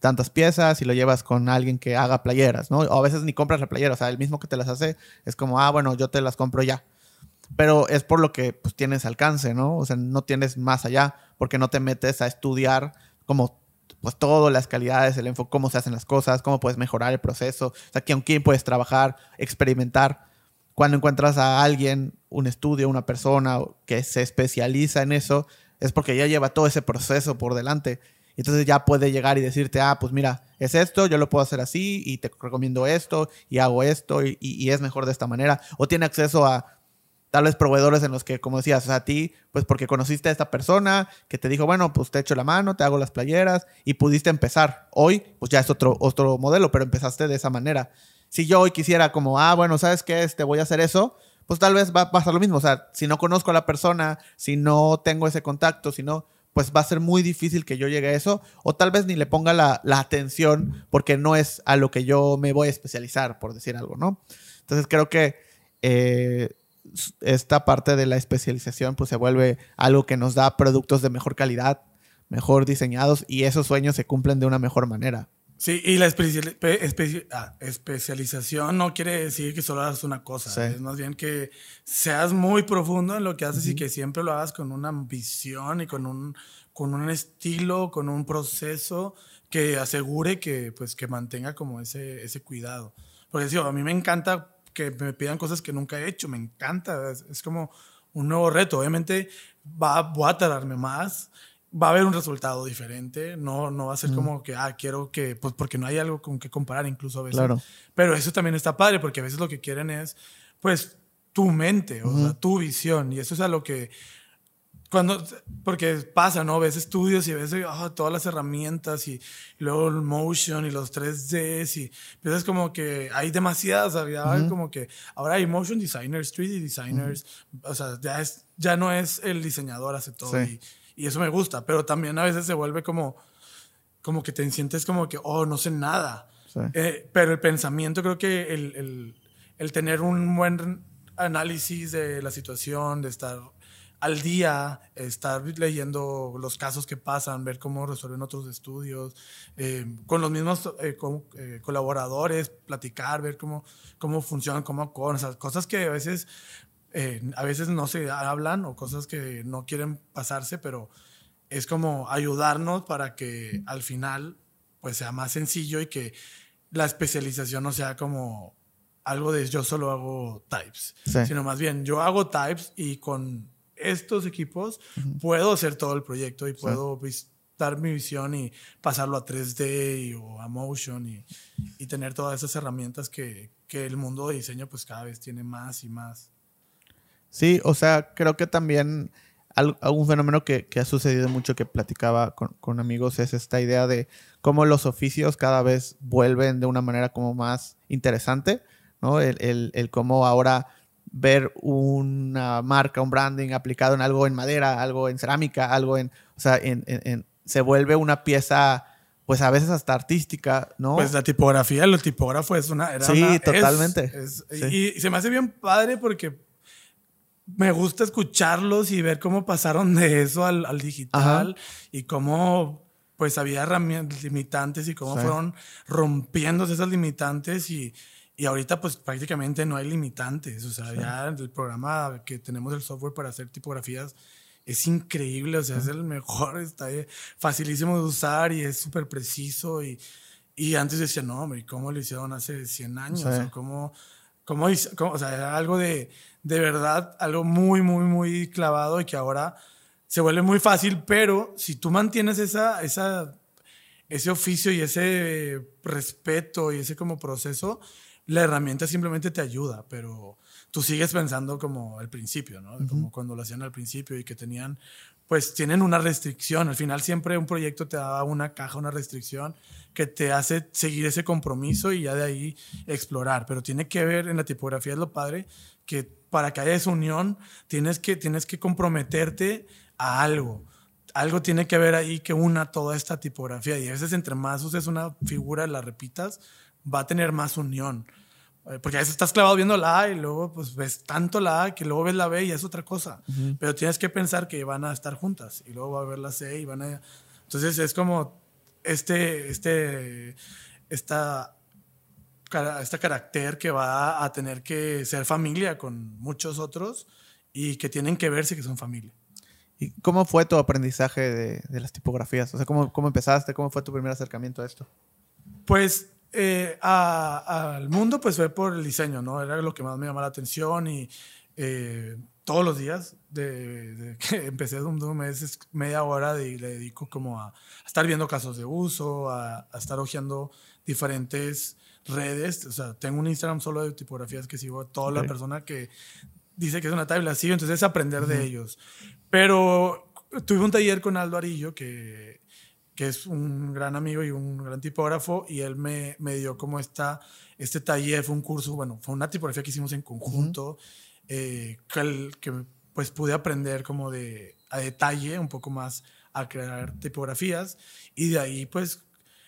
tantas piezas y lo llevas con alguien que haga playeras, ¿no? O a veces ni compras la playera, o sea, el mismo que te las hace es como, ah, bueno, yo te las compro ya. Pero es por lo que pues, tienes alcance, ¿no? O sea, no tienes más allá, porque no te metes a estudiar como pues todo, las calidades, el enfoque, cómo se hacen las cosas, cómo puedes mejorar el proceso, o sea, con quién puedes trabajar, experimentar cuando encuentras a alguien, un estudio, una persona que se especializa en eso, es porque ya lleva todo ese proceso por delante. Entonces ya puede llegar y decirte, ah, pues mira, es esto, yo lo puedo hacer así y te recomiendo esto y hago esto y, y, es mejor de esta manera. O tiene acceso a tal vez proveedores en los que, como decías, o sea, a ti, pues porque conociste a esta persona que te dijo, bueno, pues te echo la mano, te hago las playeras y pudiste empezar. Hoy, pues ya es otro, otro modelo, pero empezaste de esa manera si yo hoy quisiera como, ah, bueno, ¿sabes qué? Este, voy a hacer eso, pues tal vez va a pasar lo mismo. O sea, si no conozco a la persona, si no tengo ese contacto, si no, pues va a ser muy difícil que yo llegue a eso. O tal vez ni le ponga la, la atención porque no es a lo que yo me voy a especializar, por decir algo, ¿no? Entonces creo que eh, esta parte de la especialización pues se vuelve algo que nos da productos de mejor calidad, mejor diseñados y esos sueños se cumplen de una mejor manera. Sí, y la espe, ah, especialización no quiere decir que solo hagas una cosa. Sí. Es más bien que seas muy profundo en lo que haces uh -huh. y que siempre lo hagas con una visión y con un, con un estilo, con un proceso que asegure que, pues, que mantenga como ese, ese cuidado. Porque digo, a mí me encanta que me pidan cosas que nunca he hecho, me encanta. Es, es como un nuevo reto. Obviamente va, voy a tardarme más va a haber un resultado diferente. No, no va a ser mm. como que, ah, quiero que, pues porque no hay algo con que comparar incluso a veces. Claro. Pero eso también está padre porque a veces lo que quieren es, pues, tu mente, o mm. sea, tu visión. Y eso es a lo que, cuando, porque pasa, ¿no? Ves estudios y ves oh, todas las herramientas y, y, luego el motion y los 3Ds y piensas como que hay demasiadas, había mm. como que ahora hay motion designers, 3D designers, o sea, ya, es, ya no es el diseñador hace todo. Sí. Y, y eso me gusta, pero también a veces se vuelve como, como que te sientes como que, oh, no sé nada. Sí. Eh, pero el pensamiento, creo que el, el, el, tener un buen análisis de la situación, de estar al día, estar leyendo los casos que pasan, ver cómo resuelven otros estudios, eh, con los mismos eh, eh, colaboradores, platicar, ver cómo, cómo funcionan, cómo cosas, cosas que a veces eh, a veces no se hablan o cosas que no quieren pasarse, pero es como ayudarnos para que al final pues sea más sencillo y que la especialización no sea como algo de yo solo hago types, sí. sino más bien yo hago types y con estos equipos uh -huh. puedo hacer todo el proyecto y puedo sí. dar mi visión y pasarlo a 3D y, o a motion y, y tener todas esas herramientas que, que el mundo de diseño pues cada vez tiene más y más. Sí, o sea, creo que también algún fenómeno que, que, ha sucedido mucho que platicaba con, con, amigos es esta idea de cómo los oficios cada vez vuelven de una manera como más interesante, ¿no? El, el, el cómo ahora ver una marca, un branding aplicado en algo en madera, algo en cerámica, algo en, o sea, en, en, en se vuelve una pieza pues a veces hasta artística, ¿no? Pues la tipografía, el tipógrafo es una... Era sí, una, totalmente. Es, es, sí. Y se me hace bien padre porque me gusta escucharlos y ver cómo pasaron de eso al, al digital Ajá. y cómo pues había limitantes y cómo sí. fueron rompiéndose esas limitantes y, y ahorita pues prácticamente no hay limitantes. O sea, sí. ya el programa que tenemos el software para hacer tipografías es increíble, o sea, sí. es el mejor, está facilísimo de usar y es súper preciso y, Y antes decía, no, hombre, ¿cómo lo hicieron hace 100 años? O sea, ¿cómo, cómo hizo- cómo- o sea, era algo de, de verdad, algo muy, muy, muy clavado y que ahora se vuelve muy fácil, pero si tú mantienes esa, esa, ese oficio y ese respeto y ese como proceso, la herramienta simplemente te ayuda, pero tú sigues pensando como al principio, ¿no? Como cuando lo hacían al principio y que tenían, pues tienen una restricción. Al final siempre un proyecto te da una caja, una restricción que te hace seguir ese compromiso y ya de ahí explorar. Pero tiene que ver, en la tipografía es lo padre, que para que haya esa unión tienes que, tienes que comprometerte a algo. Algo tiene que haber ahí que una toda esta tipografía. Y a veces entre más uses una figura, la repitas, va a tener más unión. Eh, Porque a veces estás clavado viendo la A y luego pues ves tanto la A que luego ves la B y es otra cosa. Pero tienes que pensar que van a estar juntas y luego va a haber la C y van a... Entonces es como este, este, esta, este carácter que va a tener que ser familia con muchos otros y que tienen que verse que son familia. ¿Y cómo fue tu aprendizaje de, de las tipografías? O sea, ¿cómo, ¿cómo empezaste? ¿Cómo fue tu primer acercamiento a esto? Pues eh, a- al mundo pues fue por el diseño, ¿no? Era lo que más me llamaba la atención y eh, todos los días, de, de que empecé un mes, es media hora de, le dedico como a, a estar viendo casos de uso, a, a estar hojeando diferentes redes. O sea, tengo un Instagram solo de tipografías que sigo a toda la Ok. persona que dice que es una tabla, sigo, entonces es aprender de ellos. Pero tuve un taller con Aldo Arillo, que, que es un gran amigo y un gran tipógrafo, y él me, me dio como esta, este taller, fue un curso, bueno, fue una tipografía que hicimos en conjunto, eh, que, pues pude aprender como de a detalle un poco más a crear tipografías, y de ahí pues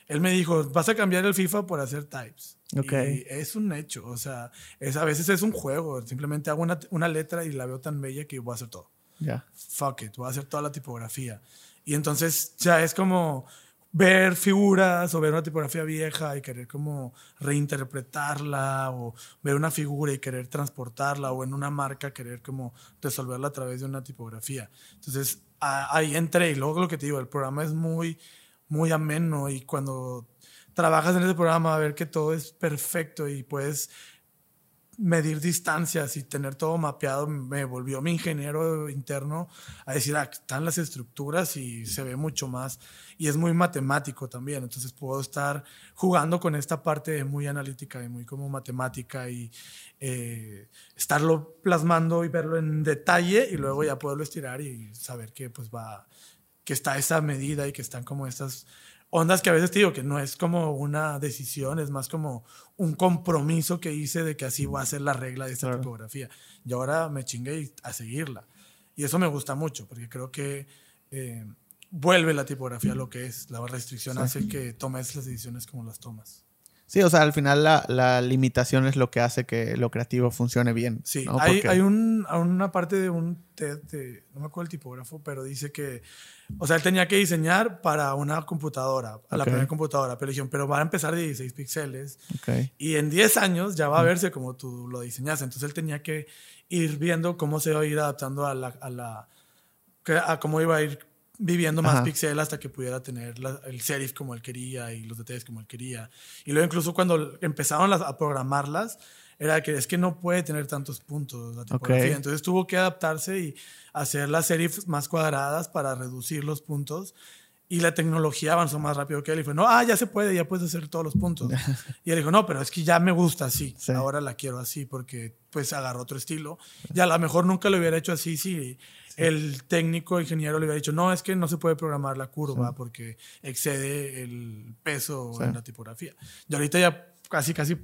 él me dijo, vas a cambiar el FIFA por hacer types. Ok. Y es un hecho, o sea, es, a veces es un juego, simplemente hago una, una letra y la veo tan bella que voy a hacer todo Ya. fuck it, voy a hacer toda la tipografía. Y entonces ya es como ver figuras o ver una tipografía vieja y querer como reinterpretarla o ver una figura y querer transportarla o en una marca querer como resolverla a través de una tipografía. Entonces ahí entré y luego lo que te digo, el programa es muy, muy ameno y cuando trabajas en ese programa a ver que todo es perfecto y puedes medir distancias y tener todo mapeado me volvió mi ingeniero interno a decir, ah, están las estructuras y se ve mucho más. Y es muy matemático también, entonces puedo estar jugando con esta parte muy analítica y muy como matemática y eh, estarlo plasmando y verlo en detalle y luego ya poderlo estirar y saber que pues va, que está esa medida y que están como estas ondas que a veces te digo que no es como una decisión, es más como un compromiso que hice de que así va a ser la regla de esta Claro. tipografía. Y ahora me chingué a seguirla. Y eso me gusta mucho, porque creo que eh, vuelve la tipografía a lo que es. La restricción Sí. hace que tomes las decisiones como las tomas. Sí, o sea, al final la, la limitación es lo que hace que lo creativo funcione bien. Sí, ¿no? hay, hay un, una parte de un TED, de- no me acuerdo el tipógrafo, pero dice que, o sea, él tenía que diseñar para una computadora, a la primera computadora, pero dijeron, pero van a empezar de 16 píxeles Ok. y en 10 años ya va a verse como tú lo diseñaste. Entonces él tenía que ir viendo cómo se iba a ir adaptando a la, a la a cómo iba a ir viviendo más Ajá. píxeles hasta que pudiera tener la- el serif como él quería y los detalles como él quería. Y luego incluso cuando empezaron las- a programarlas, era que es que no puede tener tantos puntos la tipografía. Ok. Entonces tuvo que adaptarse y hacer las serifs más cuadradas para reducir los puntos. Y la tecnología avanzó más rápido que él. Y fue, no, ah, ya se puede, ya puedes hacer todos los puntos. y él dijo, no, pero es que ya me gusta así. Sí. Ahora la quiero así porque pues agarró otro estilo. Y a lo mejor nunca lo hubiera hecho así si el técnico ingeniero le hubiera dicho, no, es que no se puede programar la curva porque excede el peso Sí. en la tipografía. Y ahorita ya casi, casi,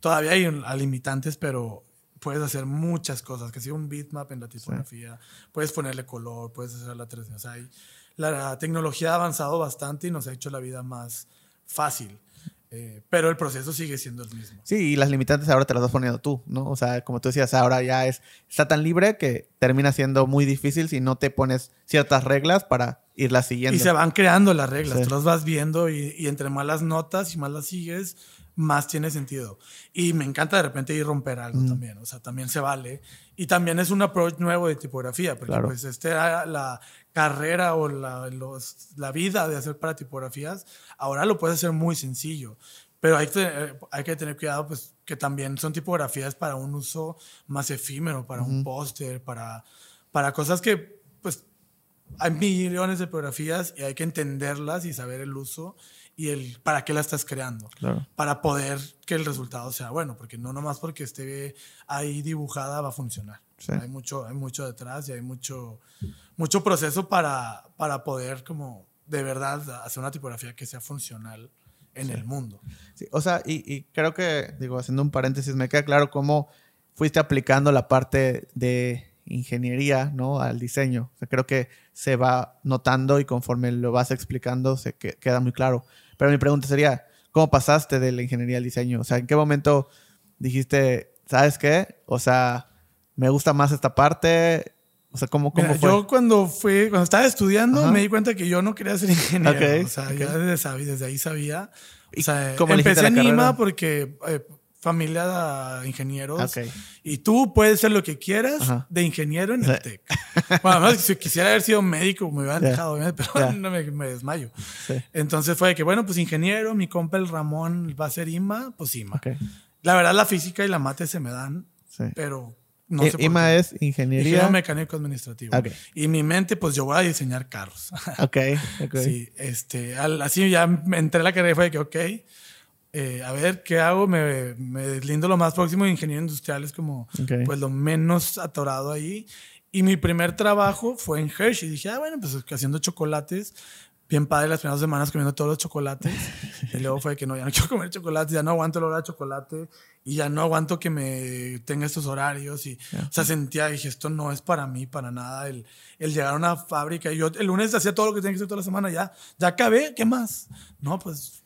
todavía hay limitantes, pero puedes hacer muchas cosas, que sea un bitmap en la tipografía, puedes ponerle color, puedes hacer la 3D. O sea, la tecnología ha avanzado bastante y nos ha hecho la vida más fácil, eh, pero el proceso sigue siendo el mismo. Sí, y las limitantes ahora te las vas poniendo tú, ¿no? O sea, como tú decías, ahora ya es, está tan libre que termina siendo muy difícil si no te pones ciertas reglas para irlas siguiendo. Y se van creando las reglas, Sí. tú las vas viendo y, y entre más las notas y más las sigues, más tiene sentido. Y me encanta de repente ir romper algo también, o sea, también se vale. Y también es un approach nuevo de tipografía, porque Claro. pues este era la carrera o la, los- la vida de hacer para tipografías, ahora lo puedes hacer muy sencillo. Pero hay que, hay que tener cuidado, pues, que también son tipografías para un uso más efímero, para un póster, para, para cosas que, pues, hay millones de tipografías y hay que entenderlas y saber el uso y el para qué la estás creando. Claro. Para poder que el resultado sea bueno, porque no nomás porque esté ahí dibujada va a funcionar. Sí. Hay mucho, hay mucho detrás y hay mucho, mucho proceso para, para poder como de verdad hacer una tipografía que sea funcional en el mundo. Sí, o sea, y, y creo que, digo, haciendo un paréntesis, me queda claro cómo fuiste aplicando la parte de ingeniería, ¿no? Al diseño. O sea, creo que se va notando y conforme lo vas explicando se que- queda muy claro. Pero mi pregunta sería, ¿cómo pasaste de la ingeniería al diseño? O sea, ¿en qué momento dijiste, ¿sabes qué? O sea, me gusta más esta parte. O sea, ¿cómo, cómo Mira, fue? yo cuando fui, cuando estaba estudiando, Ajá. me di cuenta que yo no quería ser ingeniero. Ok, o sea, ok. ya desde, desde ahí sabía. O ¿Y sea, cómo empecé en carrera? IMA porque eh, familia de ingenieros. Ok. Y tú puedes ser lo que quieras Ajá. de ingeniero en Sí. el TEC. Bueno, además, si quisiera haber sido médico, me hubieran Ya. dejado, pero Ya. no me, me desmayo. Sí. Entonces fue de que, bueno, pues ingeniero, mi compa el Ramón va a ser IMA, pues IMA. La verdad, la física y la mate se me dan, Sí. pero no I- sé por qué. es ingeniería. Ingeniero mecánico administrativo. Ok. Y mi mente, pues yo voy a diseñar carros. Ok, ok. Sí, este, al- así ya me entré a la carrera y fue de que, ok, eh, a ver qué hago. Me, me deslindo lo más próximo de ingeniero industrial, es como, Ok. pues lo menos atorado ahí. Y mi primer trabajo fue en Hershey. Dije, ah, bueno, pues haciendo chocolates. Bien padre las primeras semanas comiendo todos los chocolates. y luego fue que no, ya no quiero comer chocolates, ya no aguanto el olor a chocolate y ya no aguanto que me tenga estos horarios. Y, O sea, sentía, dije, esto no es para mí, para nada. El, el llegar a una fábrica y yo el lunes hacía todo lo que tenía que hacer toda la semana, ya, ya acabé, ¿qué más? No, pues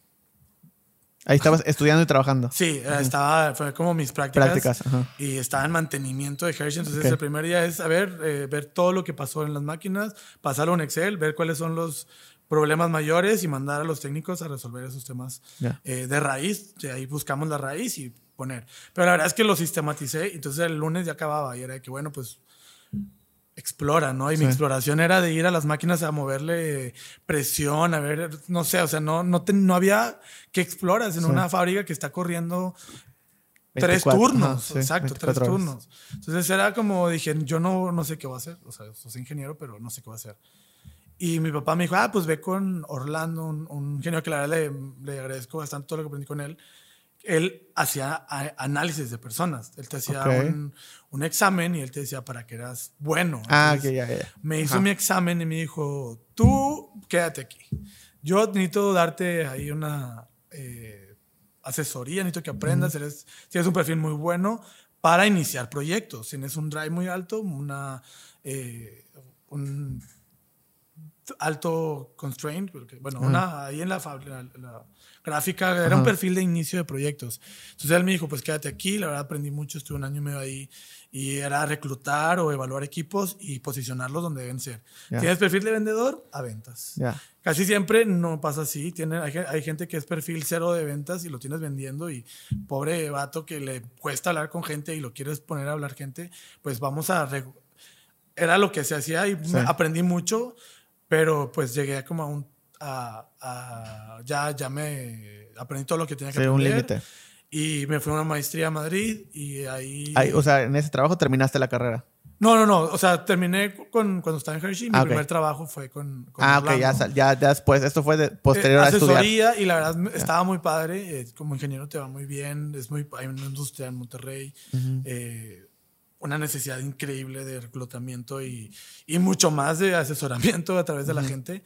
Ahí estabas estudiando y trabajando. Sí, eh, estaba, fue como mis prácticas. Prácticas, ajá. Y estaba en mantenimiento de Hershey. Entonces, Ok. el primer día es, a ver, eh, ver todo lo que pasó en las máquinas, pasarlo en Excel, ver cuáles son los problemas mayores y mandar a los técnicos a resolver esos temas Ya. eh, de raíz. Y ahí buscamos la raíz y poner. Pero la verdad es que lo sistematicé. Entonces, el lunes ya acababa y era de que, bueno, pues explora, ¿no? Y mi Sí. exploración era de ir a las máquinas a moverle presión, a ver, no sé, o sea, no, no, te- no había que exploras en Sí. una fábrica que está corriendo tres 24, turnos, ajá, sí, exacto, 24 tres horas. turnos. Entonces era como, dije, yo no, no sé qué voy a hacer, o sea, soy ingeniero, pero no sé qué voy a hacer. Y mi papá me dijo, ah, pues ve con Orlando, un, un ingeniero que la verdad le, le agradezco bastante todo lo que aprendí con él. Él hacía análisis de personas. Él te hacía Ok. un, un examen y él te decía para que eras bueno. Ah, Entonces, ok, ya, ya. me hizo Ajá. mi examen y me dijo, tú quédate aquí. Yo necesito darte ahí una eh, asesoría, necesito que aprendas, eres, tienes un perfil muy bueno para iniciar proyectos. Tienes un drive muy alto, una, eh, un alto constraint, porque, bueno, una, ahí en la, la- la gráfica era un Ajá. perfil de inicio de proyectos. Entonces él me dijo, pues quédate aquí, la verdad aprendí mucho, estuve un año y medio ahí y era reclutar o evaluar equipos y posicionarlos donde deben ser. Ya. ¿Tienes perfil de vendedor? A ventas. Ya. Casi siempre no pasa así. Tiene, hay, hay gente que es perfil cero de ventas y lo tienes vendiendo y pobre vato que le cuesta hablar con gente y lo quieres poner a hablar gente, pues vamos a... Era lo que se hacía y Sí. aprendí mucho, pero pues llegué como a un... A, a- ya, ya me aprendí todo lo que tenía que Sí, un aprender. límite. Y me fui a una maestría a Madrid y ahí... Ahí, o sea, en ese trabajo terminaste la carrera. no, no, no. O sea, terminé con, cuando estaba en Hershey. Mi Ah, ok. primer trabajo fue con... con Ah, ok, Orlando. ya, sal- ya, ya después. Esto fue de- posterior Eh, a estudiar. asesoría y la verdad estaba muy padre. eh, como ingeniero te va muy bien. Es muy, hay una industria en Monterrey. eh, una necesidad increíble de reclutamiento y, y mucho más de asesoramiento a través de la gente.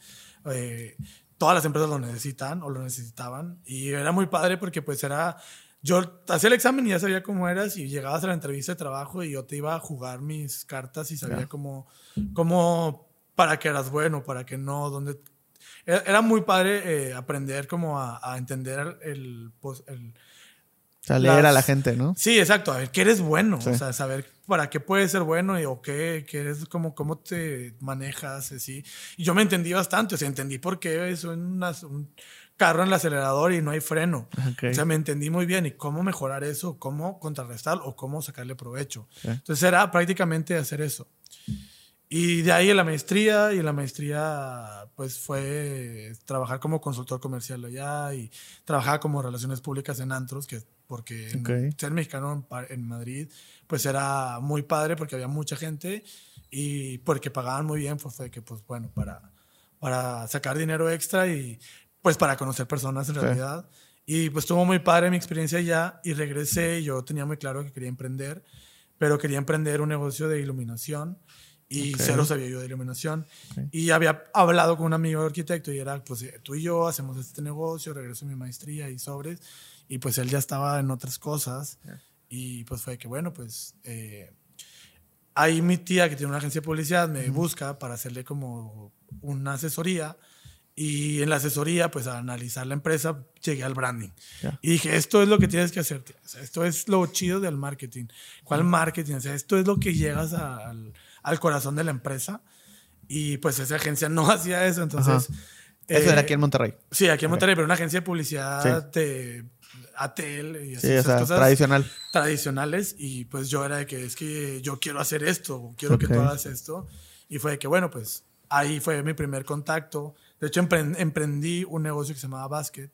Eh, todas las empresas lo necesitan o lo necesitaban. Y era muy padre porque pues era... Yo hacía el examen y ya sabía cómo eras y llegabas a la entrevista de trabajo y yo te iba a jugar mis cartas y sabía Ya. cómo, cómo, para que eras bueno, para que no, dónde, era, era muy padre eh, aprender como a, a entender el, el- O sea, leer a las- la gente, ¿no? Sí, exacto, a ver qué eres bueno, Sí. o sea, saber para qué puedes ser bueno y, o qué, qué eres, como, cómo te manejas, así. Y yo me entendí bastante, o sea, entendí por qué soy una- un carro en el acelerador y no hay freno. Ok. O sea, me entendí muy bien y cómo mejorar eso, cómo contrarrestar o cómo sacarle provecho. Sí. Entonces era prácticamente hacer eso. Y de ahí la maestría, y la maestría pues fue trabajar como consultor comercial allá y trabajar como relaciones públicas en antros, que porque en- Ok. ser mexicano en, Madrid pues era muy padre porque había mucha gente y porque pagaban muy bien, pues fue que pues bueno, para, para sacar dinero extra y pues para conocer personas en realidad. Y pues estuvo muy padre mi experiencia allá y regresé y yo tenía muy claro que quería emprender, pero quería emprender un negocio de iluminación y Ok. cero sabía yo de iluminación. Ok. Y había hablado con un amigo arquitecto y era, pues eh, tú y yo hacemos este negocio, regreso a mi maestría y sobres. Y pues él ya estaba en otras cosas. Y pues fue que, bueno, pues eh, ahí mi tía que tiene una agencia de publicidad me busca para hacerle como una asesoría. Y en la asesoría, pues a analizar la empresa, llegué al branding. Y dije, esto es lo que tienes que hacer. tía. O sea, esto es lo chido del marketing. ¿Cuál marketing? O sea, esto es lo que llegas a- al, al corazón de la empresa. Y pues esa agencia no hacía eso. Entonces... Eso eh, era aquí en Monterrey. Sí, aquí en. Monterrey, pero una agencia de publicidad de Atel y así, Sí, o esas sea, cosas tradicional. tradicionales. Y pues yo era de que es que yo quiero hacer esto, quiero que Ok. tú hagas esto. Y fue de que, bueno, pues ahí fue mi primer contacto. De hecho, empren- emprendí un negocio que se llamaba Basket,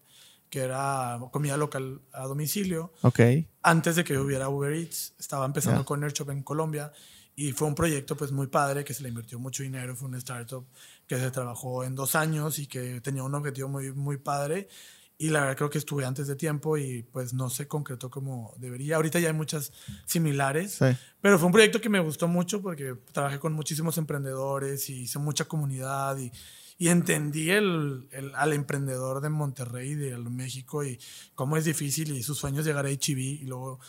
que era comida local a domicilio Ok. antes de que hubiera Uber Eats, estaba empezando Ya. con Airshop en Colombia y fue un proyecto pues muy padre que se le invirtió mucho dinero, fue una startup que se trabajó en dos años y que tenía un objetivo muy, muy padre y la verdad creo que estuve antes de tiempo y pues no se concretó como debería. Ahorita ya hay muchas similares, Sí. pero fue un proyecto que me gustó mucho porque trabajé con muchísimos emprendedores y hice mucha comunidad y, y entendí el, el- al emprendedor de Monterrey, de México y cómo es difícil y sus sueños llegar a HB y luego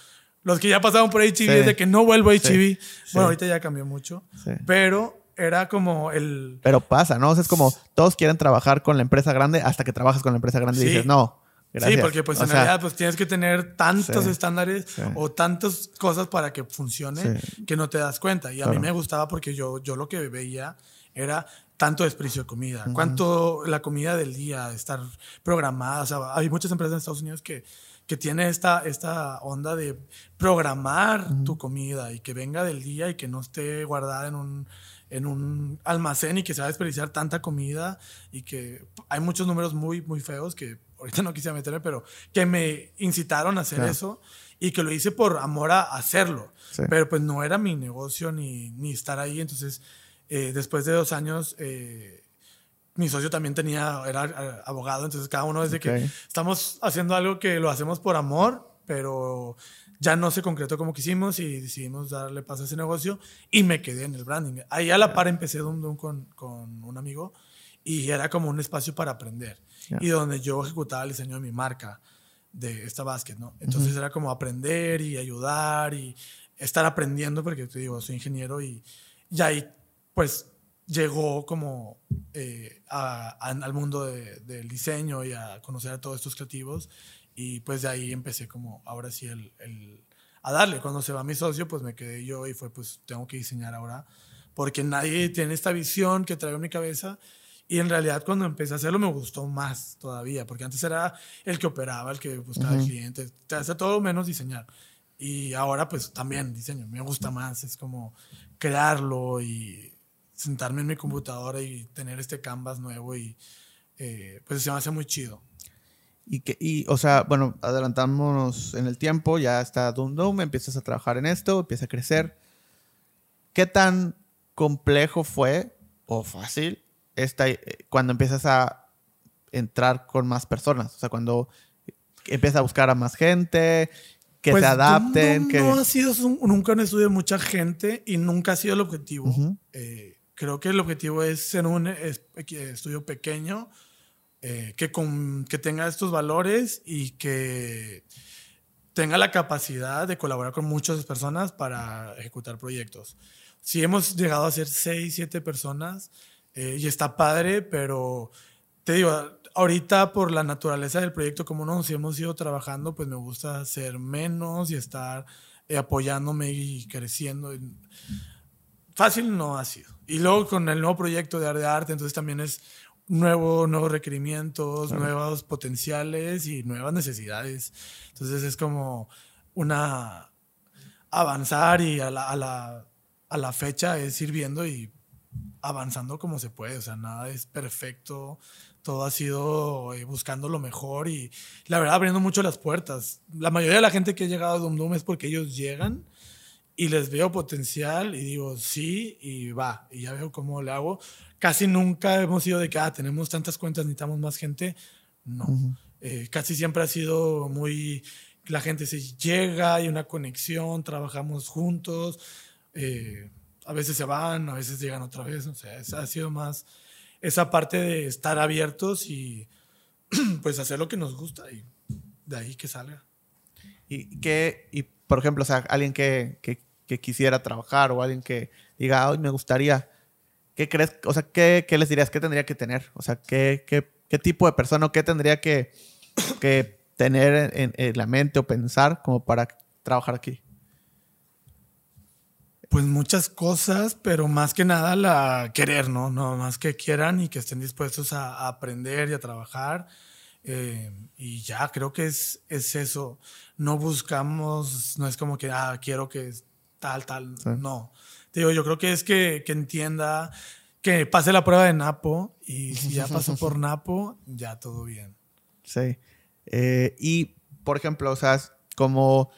los que ya pasaron por HB Sí. es de que no vuelvo a HB. Sí. Sí. Bueno, ahorita ya cambió mucho, Sí. pero era como el... Pero pasa, ¿no? O sea, es como todos quieren trabajar con la empresa grande hasta que trabajas con la empresa grande y dices, no. Gracias. Sí, porque pues O en sea, realidad pues tienes que tener tantos Sí. estándares Sí. o tantas cosas para que funcione que no te das cuenta. Y a mí me gustaba porque yo, yo lo que veía era tanto desprecio de comida, cuánto la comida del día, estar programada. O sea, hay muchas empresas en Estados Unidos que, que tienen esta, esta onda de programar tu comida y que venga del día y que no esté guardada en un, en un almacén y que se va a desperdiciar tanta comida y que hay muchos números muy, muy feos que ahorita no quisiera meterme, pero que me incitaron a hacer Claro. eso y que lo hice por amor a hacerlo. Sí. Pero pues no era mi negocio ni, ni estar ahí. Entonces, eh, después de dos años, eh, mi socio también tenía, era eh, abogado, entonces cada uno desde Ok. que estamos haciendo algo que lo hacemos por amor, pero ya no se concretó como quisimos y decidimos darle paso a ese negocio y me quedé en el branding. Ahí a la par empecé Dum Dum con, con un amigo y era como un espacio para aprender Ya. y donde yo ejecutaba el diseño de mi marca de esta básquet, ¿no? Entonces era como aprender y ayudar y estar aprendiendo porque te digo, soy ingeniero y, y ahí pues llegó como eh, a- a- al mundo de- del diseño y a conocer a todos estos creativos y pues de ahí empecé como ahora sí el, el- a darle. Cuando se va mi socio pues me quedé yo y fue pues tengo que diseñar ahora porque nadie tiene esta visión que traigo en mi cabeza y en realidad cuando empecé a hacerlo me gustó más todavía porque antes era el que operaba, el que buscaba el cliente, te hace todo menos diseñar. Y ahora pues también diseño, me gusta más, es como crearlo y sentarme en mi computadora y tener este canvas nuevo y eh, pues se me hace muy chido. Y, que, y, o sea, bueno, adelantándonos en el tiempo, ya está Doom Doom, empiezas a trabajar en esto, empieza a crecer. ¿Qué tan complejo fue o fácil esta, eh, cuando empiezas a entrar con más personas? O sea, cuando empiezas a buscar a más gente, que Pues, se adapten, no, que... no ha sido un- nunca un estudio de mucha gente y nunca ha sido el objetivo. Ujú. Eh, creo que el objetivo es ser un es- estudio pequeño eh, que, con, que tenga estos valores y que tenga la capacidad de colaborar con muchas personas para ejecutar proyectos. Si hemos llegado a ser seis, siete personas eh, y está padre, pero te digo, ahorita por la naturaleza del proyecto, como nos hemos ido trabajando, pues me gusta ser menos y estar eh, apoyándome y creciendo. Fácil no ha sido. Y luego con el nuevo proyecto de Arte Arte, entonces también es nuevo, nuevos requerimientos, nuevos potenciales y nuevas necesidades. Entonces es como una avanzar y a la, a la, a la fecha es ir viendo y avanzando como se puede. O sea, nada es perfecto. Todo ha sido eh, buscando lo mejor y la verdad abriendo mucho las puertas. La mayoría de la gente que ha llegado a Dum Dum es porque ellos llegan y les veo potencial y digo sí y va. Y ya veo cómo le hago. Casi nunca hemos sido de que ah, tenemos tantas cuentas, necesitamos más gente. No. Eh, casi siempre ha sido muy. La gente se llega, hay una conexión, trabajamos juntos. Eh, a veces se van, a veces llegan otra vez. O sea, ha sido más esa parte de estar abiertos y pues hacer lo que nos gusta y de ahí que salga. Y que, y por ejemplo, o sea, alguien que, que, quisiera trabajar o alguien que diga, hoy me gustaría, ¿qué crees? O sea, ¿qué, ¿qué, les dirías? ¿Qué tendría que tener? O sea, ¿qué, qué, qué tipo de persona o qué tendría que, que tener en, en, la mente o pensar como para trabajar aquí? Pues muchas cosas, pero más que nada la querer, ¿no? No, más que quieran y que estén dispuestos a, aprender y a trabajar. Eh, y ya, creo que es, es eso. No buscamos, no es como que, ah, quiero que tal, tal. No. Te digo, yo creo que es que, que entienda, que pase la prueba de Napo y si ya pasó por Napo, ya todo bien. Sí. Eh, y, por ejemplo, o sea, como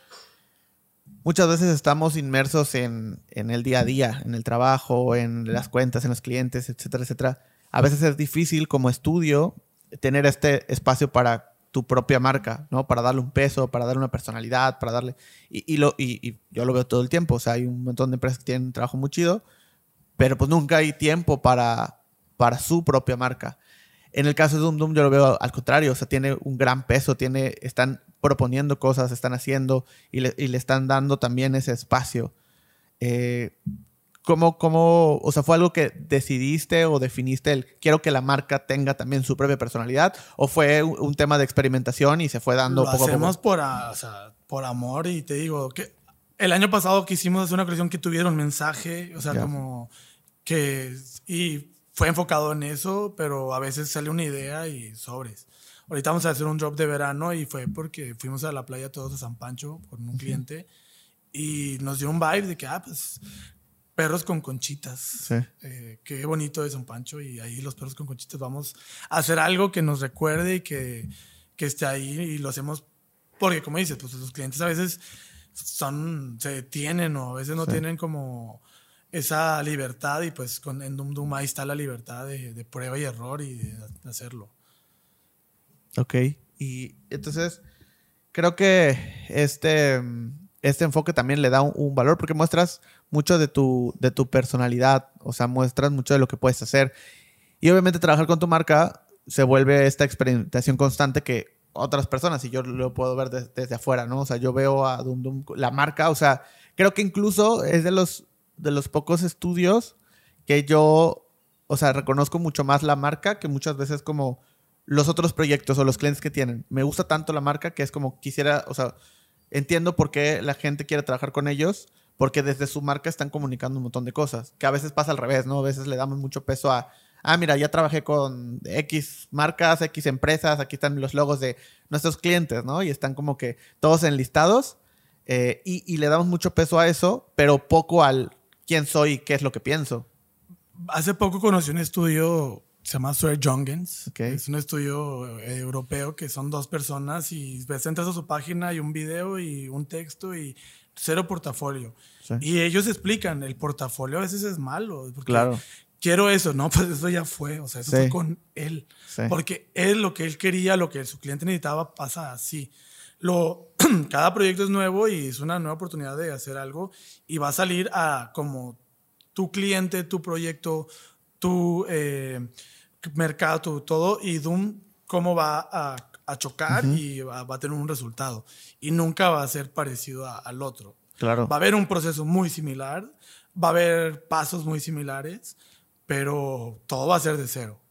muchas veces estamos inmersos en, el día a día, en el trabajo, en las cuentas, en los clientes, etcétera, etcétera. A veces es difícil como estudio tener este espacio para tu propia marca, ¿no? Para darle un peso, para darle una personalidad, para darle... Y, lo, y, yo lo veo todo el tiempo, o sea, hay un montón de empresas que tienen un trabajo muy chido, pero pues nunca hay tiempo para, para su propia marca. En el caso de Doom Doom yo lo veo al contrario, o sea, tiene un gran peso, tiene, están proponiendo cosas, están haciendo y le, y le están dando también ese espacio. Eh, ¿cómo, ¿Cómo, o sea, fue algo que decidiste o definiste el quiero que la marca tenga también su propia personalidad? ¿O fue un, tema de experimentación y se fue dando Lo poco hacemos Por, o sea, por amor y te digo que el año pasado quisimos hacer una colección que tuviera un mensaje, o sea, como que... Y fue enfocado en eso, pero a veces sale una idea y sobres. Ahorita vamos a hacer un drop de verano y fue porque fuimos a la playa todos a San Pancho con un cliente y nos dio un vibe de que, ah, pues, perros con conchitas. Sí. Eh, qué bonito es San Pancho y ahí los perros con conchitas vamos a hacer algo que nos recuerde y que, que esté ahí y lo hacemos porque, como dices, pues los clientes a veces son, se detienen o a veces no tienen como esa libertad y pues con, en Doom Doom ahí está la libertad de, prueba y error y de, hacerlo. Ok, y entonces creo que este, este enfoque también le da un, valor porque muestras mucho de tu, de tu personalidad, o sea, muestras mucho de lo que puedes hacer. Y obviamente trabajar con tu marca se vuelve esta experimentación constante que otras personas, y yo lo puedo ver desde afuera, ¿no? O sea, yo veo a Doom Doom, la marca, o sea, creo que incluso es de los de los pocos estudios que yo, o sea, reconozco mucho más la marca que muchas veces como los otros proyectos o los clientes que tienen. Me gusta tanto la marca que es como quisiera, o sea, entiendo por qué la gente quiere trabajar con ellos, porque desde su marca están comunicando un montón de cosas, que a veces pasa al revés, ¿no? A veces le damos mucho peso a, ah, mira, ya trabajé con X marcas, X empresas, aquí están los logos de nuestros clientes, ¿no? Y están como que todos enlistados eh, y, y le damos mucho peso a eso, pero poco al quién soy y qué es lo que pienso. Hace poco conocí un estudio, se llama Swear Jungens. Es un estudio eh, europeo que son dos personas y ves, entras a su página y un video y un texto y cero portafolio. Y ellos explican, el portafolio a veces es malo. claro. Quiero eso, no, pues eso ya fue, o sea, eso fue con él. Porque él, lo que él quería, lo que su cliente necesitaba, pasa así lo, cada proyecto es nuevo y es una nueva oportunidad de hacer algo y va a salir a como tu cliente, tu proyecto, tu eh, mercado, todo y Doom cómo va a, a chocar y va, a tener un resultado. Y nunca va a ser parecido al otro. Claro. Va a haber un proceso muy similar, va a haber pasos muy similares, pero todo va a ser de cero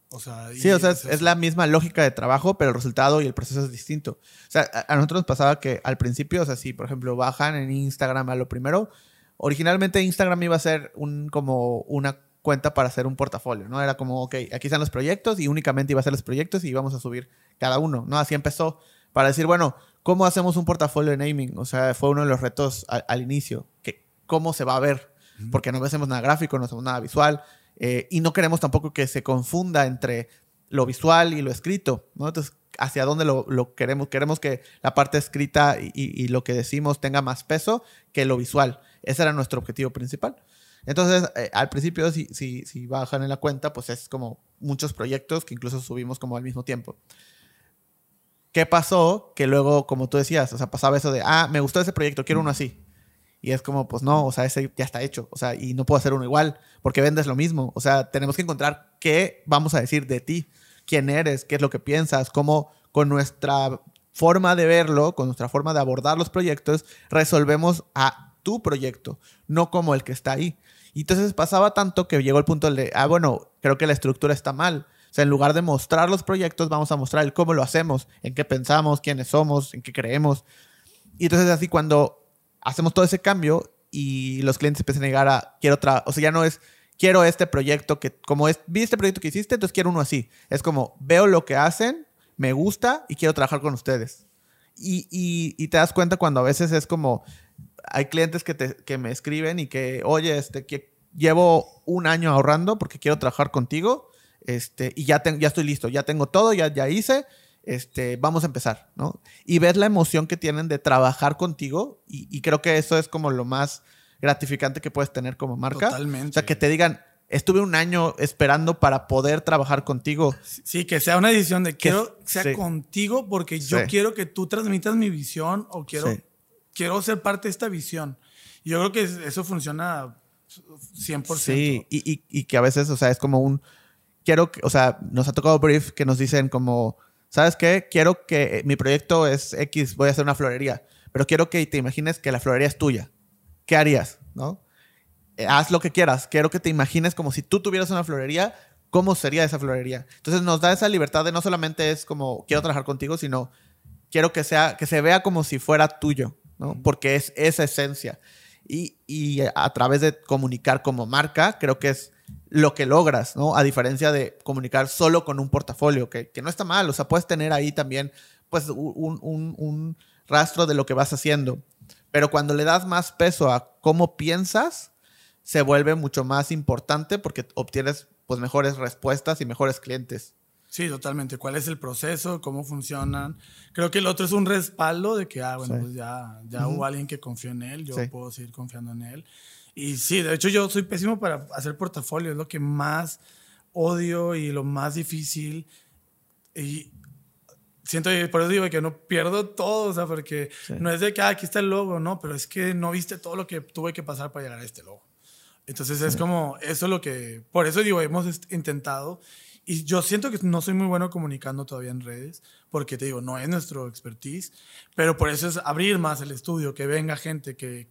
sí, o sea, es, la misma lógica de trabajo, pero el resultado y el proceso es distinto. O sea, a, nosotros nos pasaba que al principio, o sea, si por ejemplo bajan en Instagram a lo primero, originalmente Instagram iba a ser un, como una cuenta para hacer un portafolio, ¿no? Era como, ok, aquí están los proyectos y únicamente iba a ser los proyectos y íbamos a subir cada uno, ¿no? Así empezó para decir, bueno, ¿cómo hacemos un portafolio de naming? O sea, fue uno de los retos al, inicio, que cómo se va a ver, porque no hacemos nada gráfico, no hacemos nada visual eh, y no queremos tampoco que se confunda entre lo visual y lo escrito, ¿no? Entonces, ¿hacia dónde lo, queremos? Queremos que la parte escrita y, lo que decimos tenga más peso que lo visual. Ese era nuestro objetivo principal. Entonces, eh, al principio, si, si, si, bajan en la cuenta, pues es como muchos proyectos que incluso subimos como al mismo tiempo. ¿Qué pasó? Que luego, como tú decías, o sea, pasaba eso de, ah, me gustó ese proyecto, quiero uno así. Y es como, pues no, o sea, ese ya está hecho, o sea, y no puedo hacer uno igual, porque vendes lo mismo. O sea, tenemos que encontrar qué vamos a decir de ti, quién eres, qué es lo que piensas, cómo con nuestra forma de verlo, con nuestra forma de abordar los proyectos, resolvemos a tu proyecto, no como el que está ahí. Y entonces pasaba tanto que llegó el punto de, ah, bueno, creo que la estructura está mal. O sea, en lugar de mostrar los proyectos, vamos a mostrar el cómo lo hacemos, en qué pensamos, quiénes somos, en qué creemos. Y entonces así cuando hacemos todo ese cambio y los clientes empiezan a llegar a, quiero otra, o sea, ya no es, quiero este proyecto que, como es, vi este proyecto que hiciste, entonces quiero uno así. Es como, veo lo que hacen, me gusta y quiero trabajar con ustedes. Y, y, te das cuenta cuando a veces es como, hay clientes que, te, que me escriben y que, oye, este, que llevo un año ahorrando porque quiero trabajar contigo este, y ya, ya estoy listo, ya tengo todo, ya, ya hice, este, vamos a empezar, ¿no? Y ves la emoción que tienen de trabajar contigo y, creo que eso es como lo más gratificante que puedes tener como marca. Totalmente. O sea, que te digan, estuve un año esperando para poder trabajar contigo. Sí, que sea una decisión de quiero que sea contigo porque yo quiero que tú transmitas mi visión o quiero, quiero ser parte de esta visión. Yo creo que eso funciona 100%. Sí, y, y, que a veces, o sea, es como un, quiero, o sea, nos ha tocado brief que nos dicen como, ¿sabes qué? Quiero que mi proyecto es X, voy a hacer una florería, pero quiero que te imagines que la florería es tuya. ¿Qué harías? ¿No? Eh, haz lo que quieras. Quiero que te imagines como si tú tuvieras una florería, ¿cómo sería esa florería? Entonces nos da esa libertad de no solamente es como quiero trabajar contigo, sino quiero que sea que se vea como si fuera tuyo, ¿no? Porque es esa esencia. Y, y a través de comunicar como marca, creo que es lo que logras, ¿no? A diferencia de comunicar solo con un portafolio, que, que no está mal, o sea, puedes tener ahí también, pues, un, un, un rastro de lo que vas haciendo. Pero cuando le das más peso a cómo piensas, se vuelve mucho más importante porque obtienes pues mejores respuestas y mejores clientes. Sí, totalmente. ¿Cuál es el proceso? ¿Cómo funcionan? Creo que el otro es un respaldo de que, ah, bueno, pues ya, ya hubo alguien que confió en él, yo puedo seguir confiando en él. Y sí, de hecho yo soy pésimo para hacer portafolio, es lo que más odio y lo más difícil. Y siento, por eso digo que no pierdo todo, o sea, porque no es de que ah, aquí está el logo, no, pero es que no viste todo lo que tuve que pasar para llegar a este logo. Entonces es como, eso es lo que, por eso digo, hemos intentado. Y yo siento que no soy muy bueno comunicando todavía en redes, porque te digo, no es nuestro expertise, pero por eso es abrir más el estudio, que venga gente que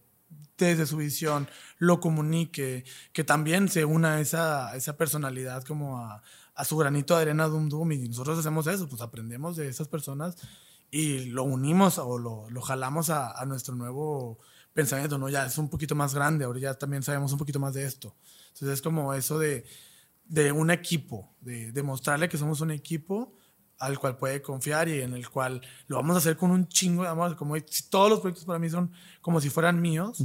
desde su visión lo comunique, que también se una esa, esa personalidad como a, a su granito de arena Dum Dum. Y nosotros hacemos eso, pues aprendemos de esas personas y lo unimos o lo, lo jalamos a, a nuestro nuevo pensamiento, ¿no? Ya es un poquito más grande, ahora ya también sabemos un poquito más de esto. Entonces es como eso de, de un equipo, de demostrarle que somos un equipo al cual puede confiar y en el cual lo vamos a hacer con un chingo de amor, como todos los proyectos para mí son como si fueran míos,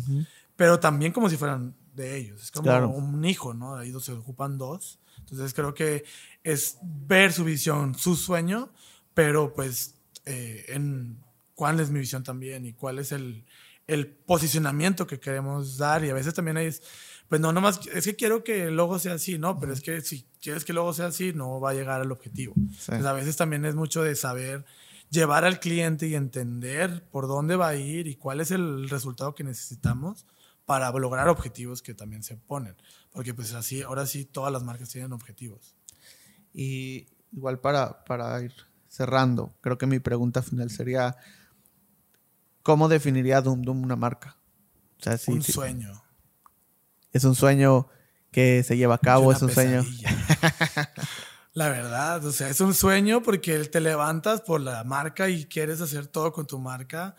pero también como si fueran de ellos. Es como un hijo, ¿no? Ahí se ocupan dos. Entonces creo que es ver su visión, su sueño, pero pues eh, en cuál es mi visión también y cuál es el, el posicionamiento que queremos dar y a veces también hay, pues no, nomás, es que quiero que el logo sea así, no, pero es que si quieres que el logo sea así, no va a llegar al objetivo. a veces también es mucho de saber llevar al cliente y entender por dónde va a ir y cuál es el resultado que necesitamos para lograr objetivos que también se ponen. Porque pues así, ahora sí, todas las marcas tienen objetivos. Y igual para, para ir cerrando, creo que mi pregunta final sería, ¿Cómo definiría Doom Doom una marca? un sueño. Es un sueño que se lleva a cabo, es un sueño. la verdad, o sea, es un sueño porque te levantas por la marca y quieres hacer todo con tu marca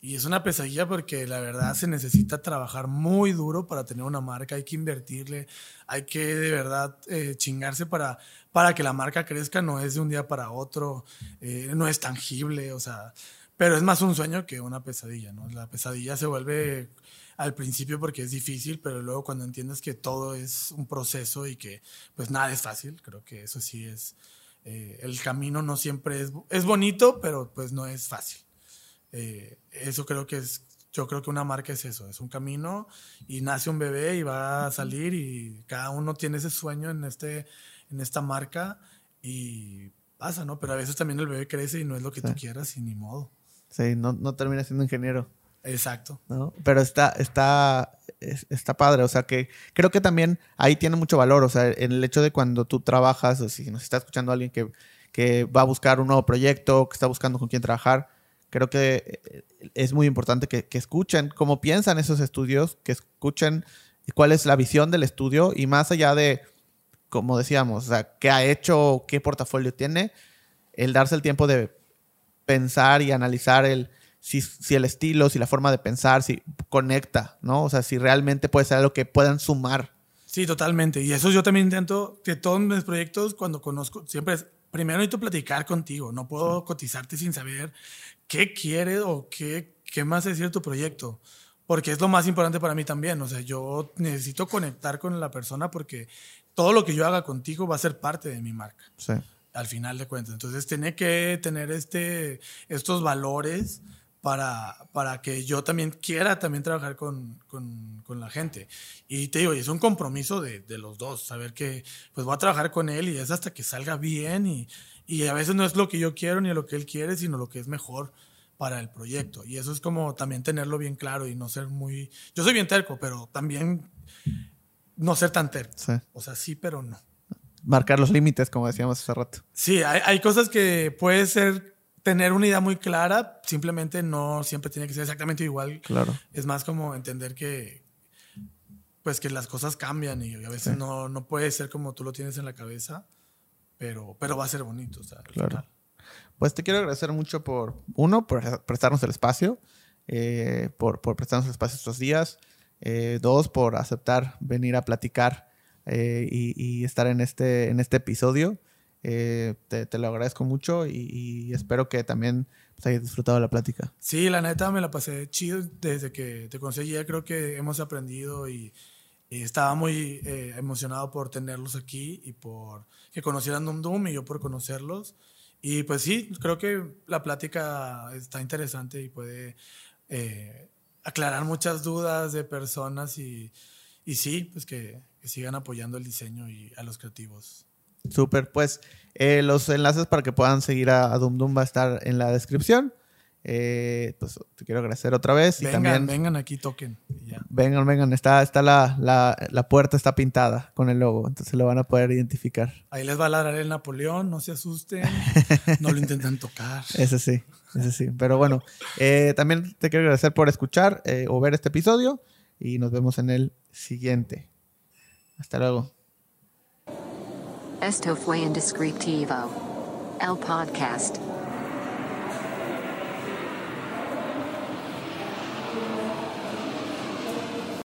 Y es una pesadilla porque la verdad se necesita trabajar muy duro para tener una marca, hay que invertirle, hay que de verdad eh, chingarse para, para que la marca crezca, no es de un día para otro, eh, no es tangible, o sea, pero es más un sueño que una pesadilla, ¿no? La pesadilla se vuelve al principio porque es difícil, pero luego cuando entiendes que todo es un proceso y que pues nada es fácil, creo que eso sí es, eh, el camino no siempre es, es bonito, pero pues no es fácil. Eh, eso creo que es, yo creo que una marca es eso, es un camino y nace un bebé y va a salir y cada uno tiene ese sueño en, este, en esta marca y pasa, ¿no? Pero a veces también el bebé crece y no es lo que tú quieras y ni modo. Sí, no, no termina siendo ingeniero. Exacto. ¿no? Pero está, está, está padre, o sea que creo que también ahí tiene mucho valor, o sea, en el hecho de cuando tú trabajas, o si nos está escuchando alguien que, que va a buscar un nuevo proyecto, que está buscando con quién trabajar, creo que eh, es muy importante que, que escuchen cómo piensan esos estudios, que escuchen cuál es la visión del estudio y más allá de, como decíamos, o sea, qué ha hecho, qué portafolio tiene, el darse el tiempo de pensar y analizar el si, si, el estilo, si la forma de pensar, si conecta, ¿no? O sea, si realmente puede ser algo que puedan sumar. Sí, totalmente. Y eso yo también intento que todos mis proyectos, cuando conozco, siempre es, primero necesito platicar contigo. No puedo cotizarte sin saber qué quieres o qué, qué más decir tu proyecto. Porque es lo más importante para mí también. O sea, yo necesito conectar con la persona porque todo lo que yo haga contigo va a ser parte de mi marca. Sí. Al final de cuentas. Entonces, tiene que tener este, estos valores para, para que yo también quiera también trabajar con, con, con la gente. Y te digo, es un compromiso de, de, los dos, saber que pues voy a trabajar con él y es hasta que salga bien y, y a veces no es lo que yo quiero ni lo que él quiere, sino lo que es mejor para el proyecto. Y eso es como también tenerlo bien claro y no ser muy... Yo soy bien terco, pero también no ser tan terco. Sí. O sea, sí, pero no. Marcar los límites, como decíamos hace rato. Sí, hay, hay cosas que puede ser tener una idea muy clara, simplemente no siempre tiene que ser exactamente igual. Claro. Es más como entender que pues que las cosas cambian y a veces sí. no, no puede ser como tú lo tienes en la cabeza, pero, pero va a ser bonito. O sea, claro. Final. Pues te quiero agradecer mucho por, uno, por prestarnos el espacio, eh, por, por, prestarnos el espacio estos días, eh, dos, por aceptar venir a platicar eh, y, y, estar en este, en este episodio. Eh, te, te, lo agradezco mucho y, y espero que también pues, hayas disfrutado la plática. Sí, la neta me la pasé chido desde que te conseguí. Creo que hemos aprendido y, y estaba muy eh, emocionado por tenerlos aquí y por que conocieran Dum Dum y yo por conocerlos. Y pues sí, creo que la plática está interesante y puede eh, aclarar muchas dudas de personas y, y sí, pues que, que sigan apoyando el diseño y a los creativos. Súper, pues eh, los enlaces para que puedan seguir a, a Dum Dum va a estar en la descripción. Eh, pues te quiero agradecer otra vez. Vengan, y también, vengan aquí, toquen. Ya. Vengan, vengan. Está, está la, la, la, puerta está pintada con el logo, entonces lo van a poder identificar. Ahí les va a ladrar el Napoleón, no se asusten, no lo intentan tocar. Ese sí, ese sí. Pero bueno, eh, también te quiero agradecer por escuchar eh, o ver este episodio y nos vemos en el siguiente. Hasta luego. Esto fue Indescriptivo, el podcast.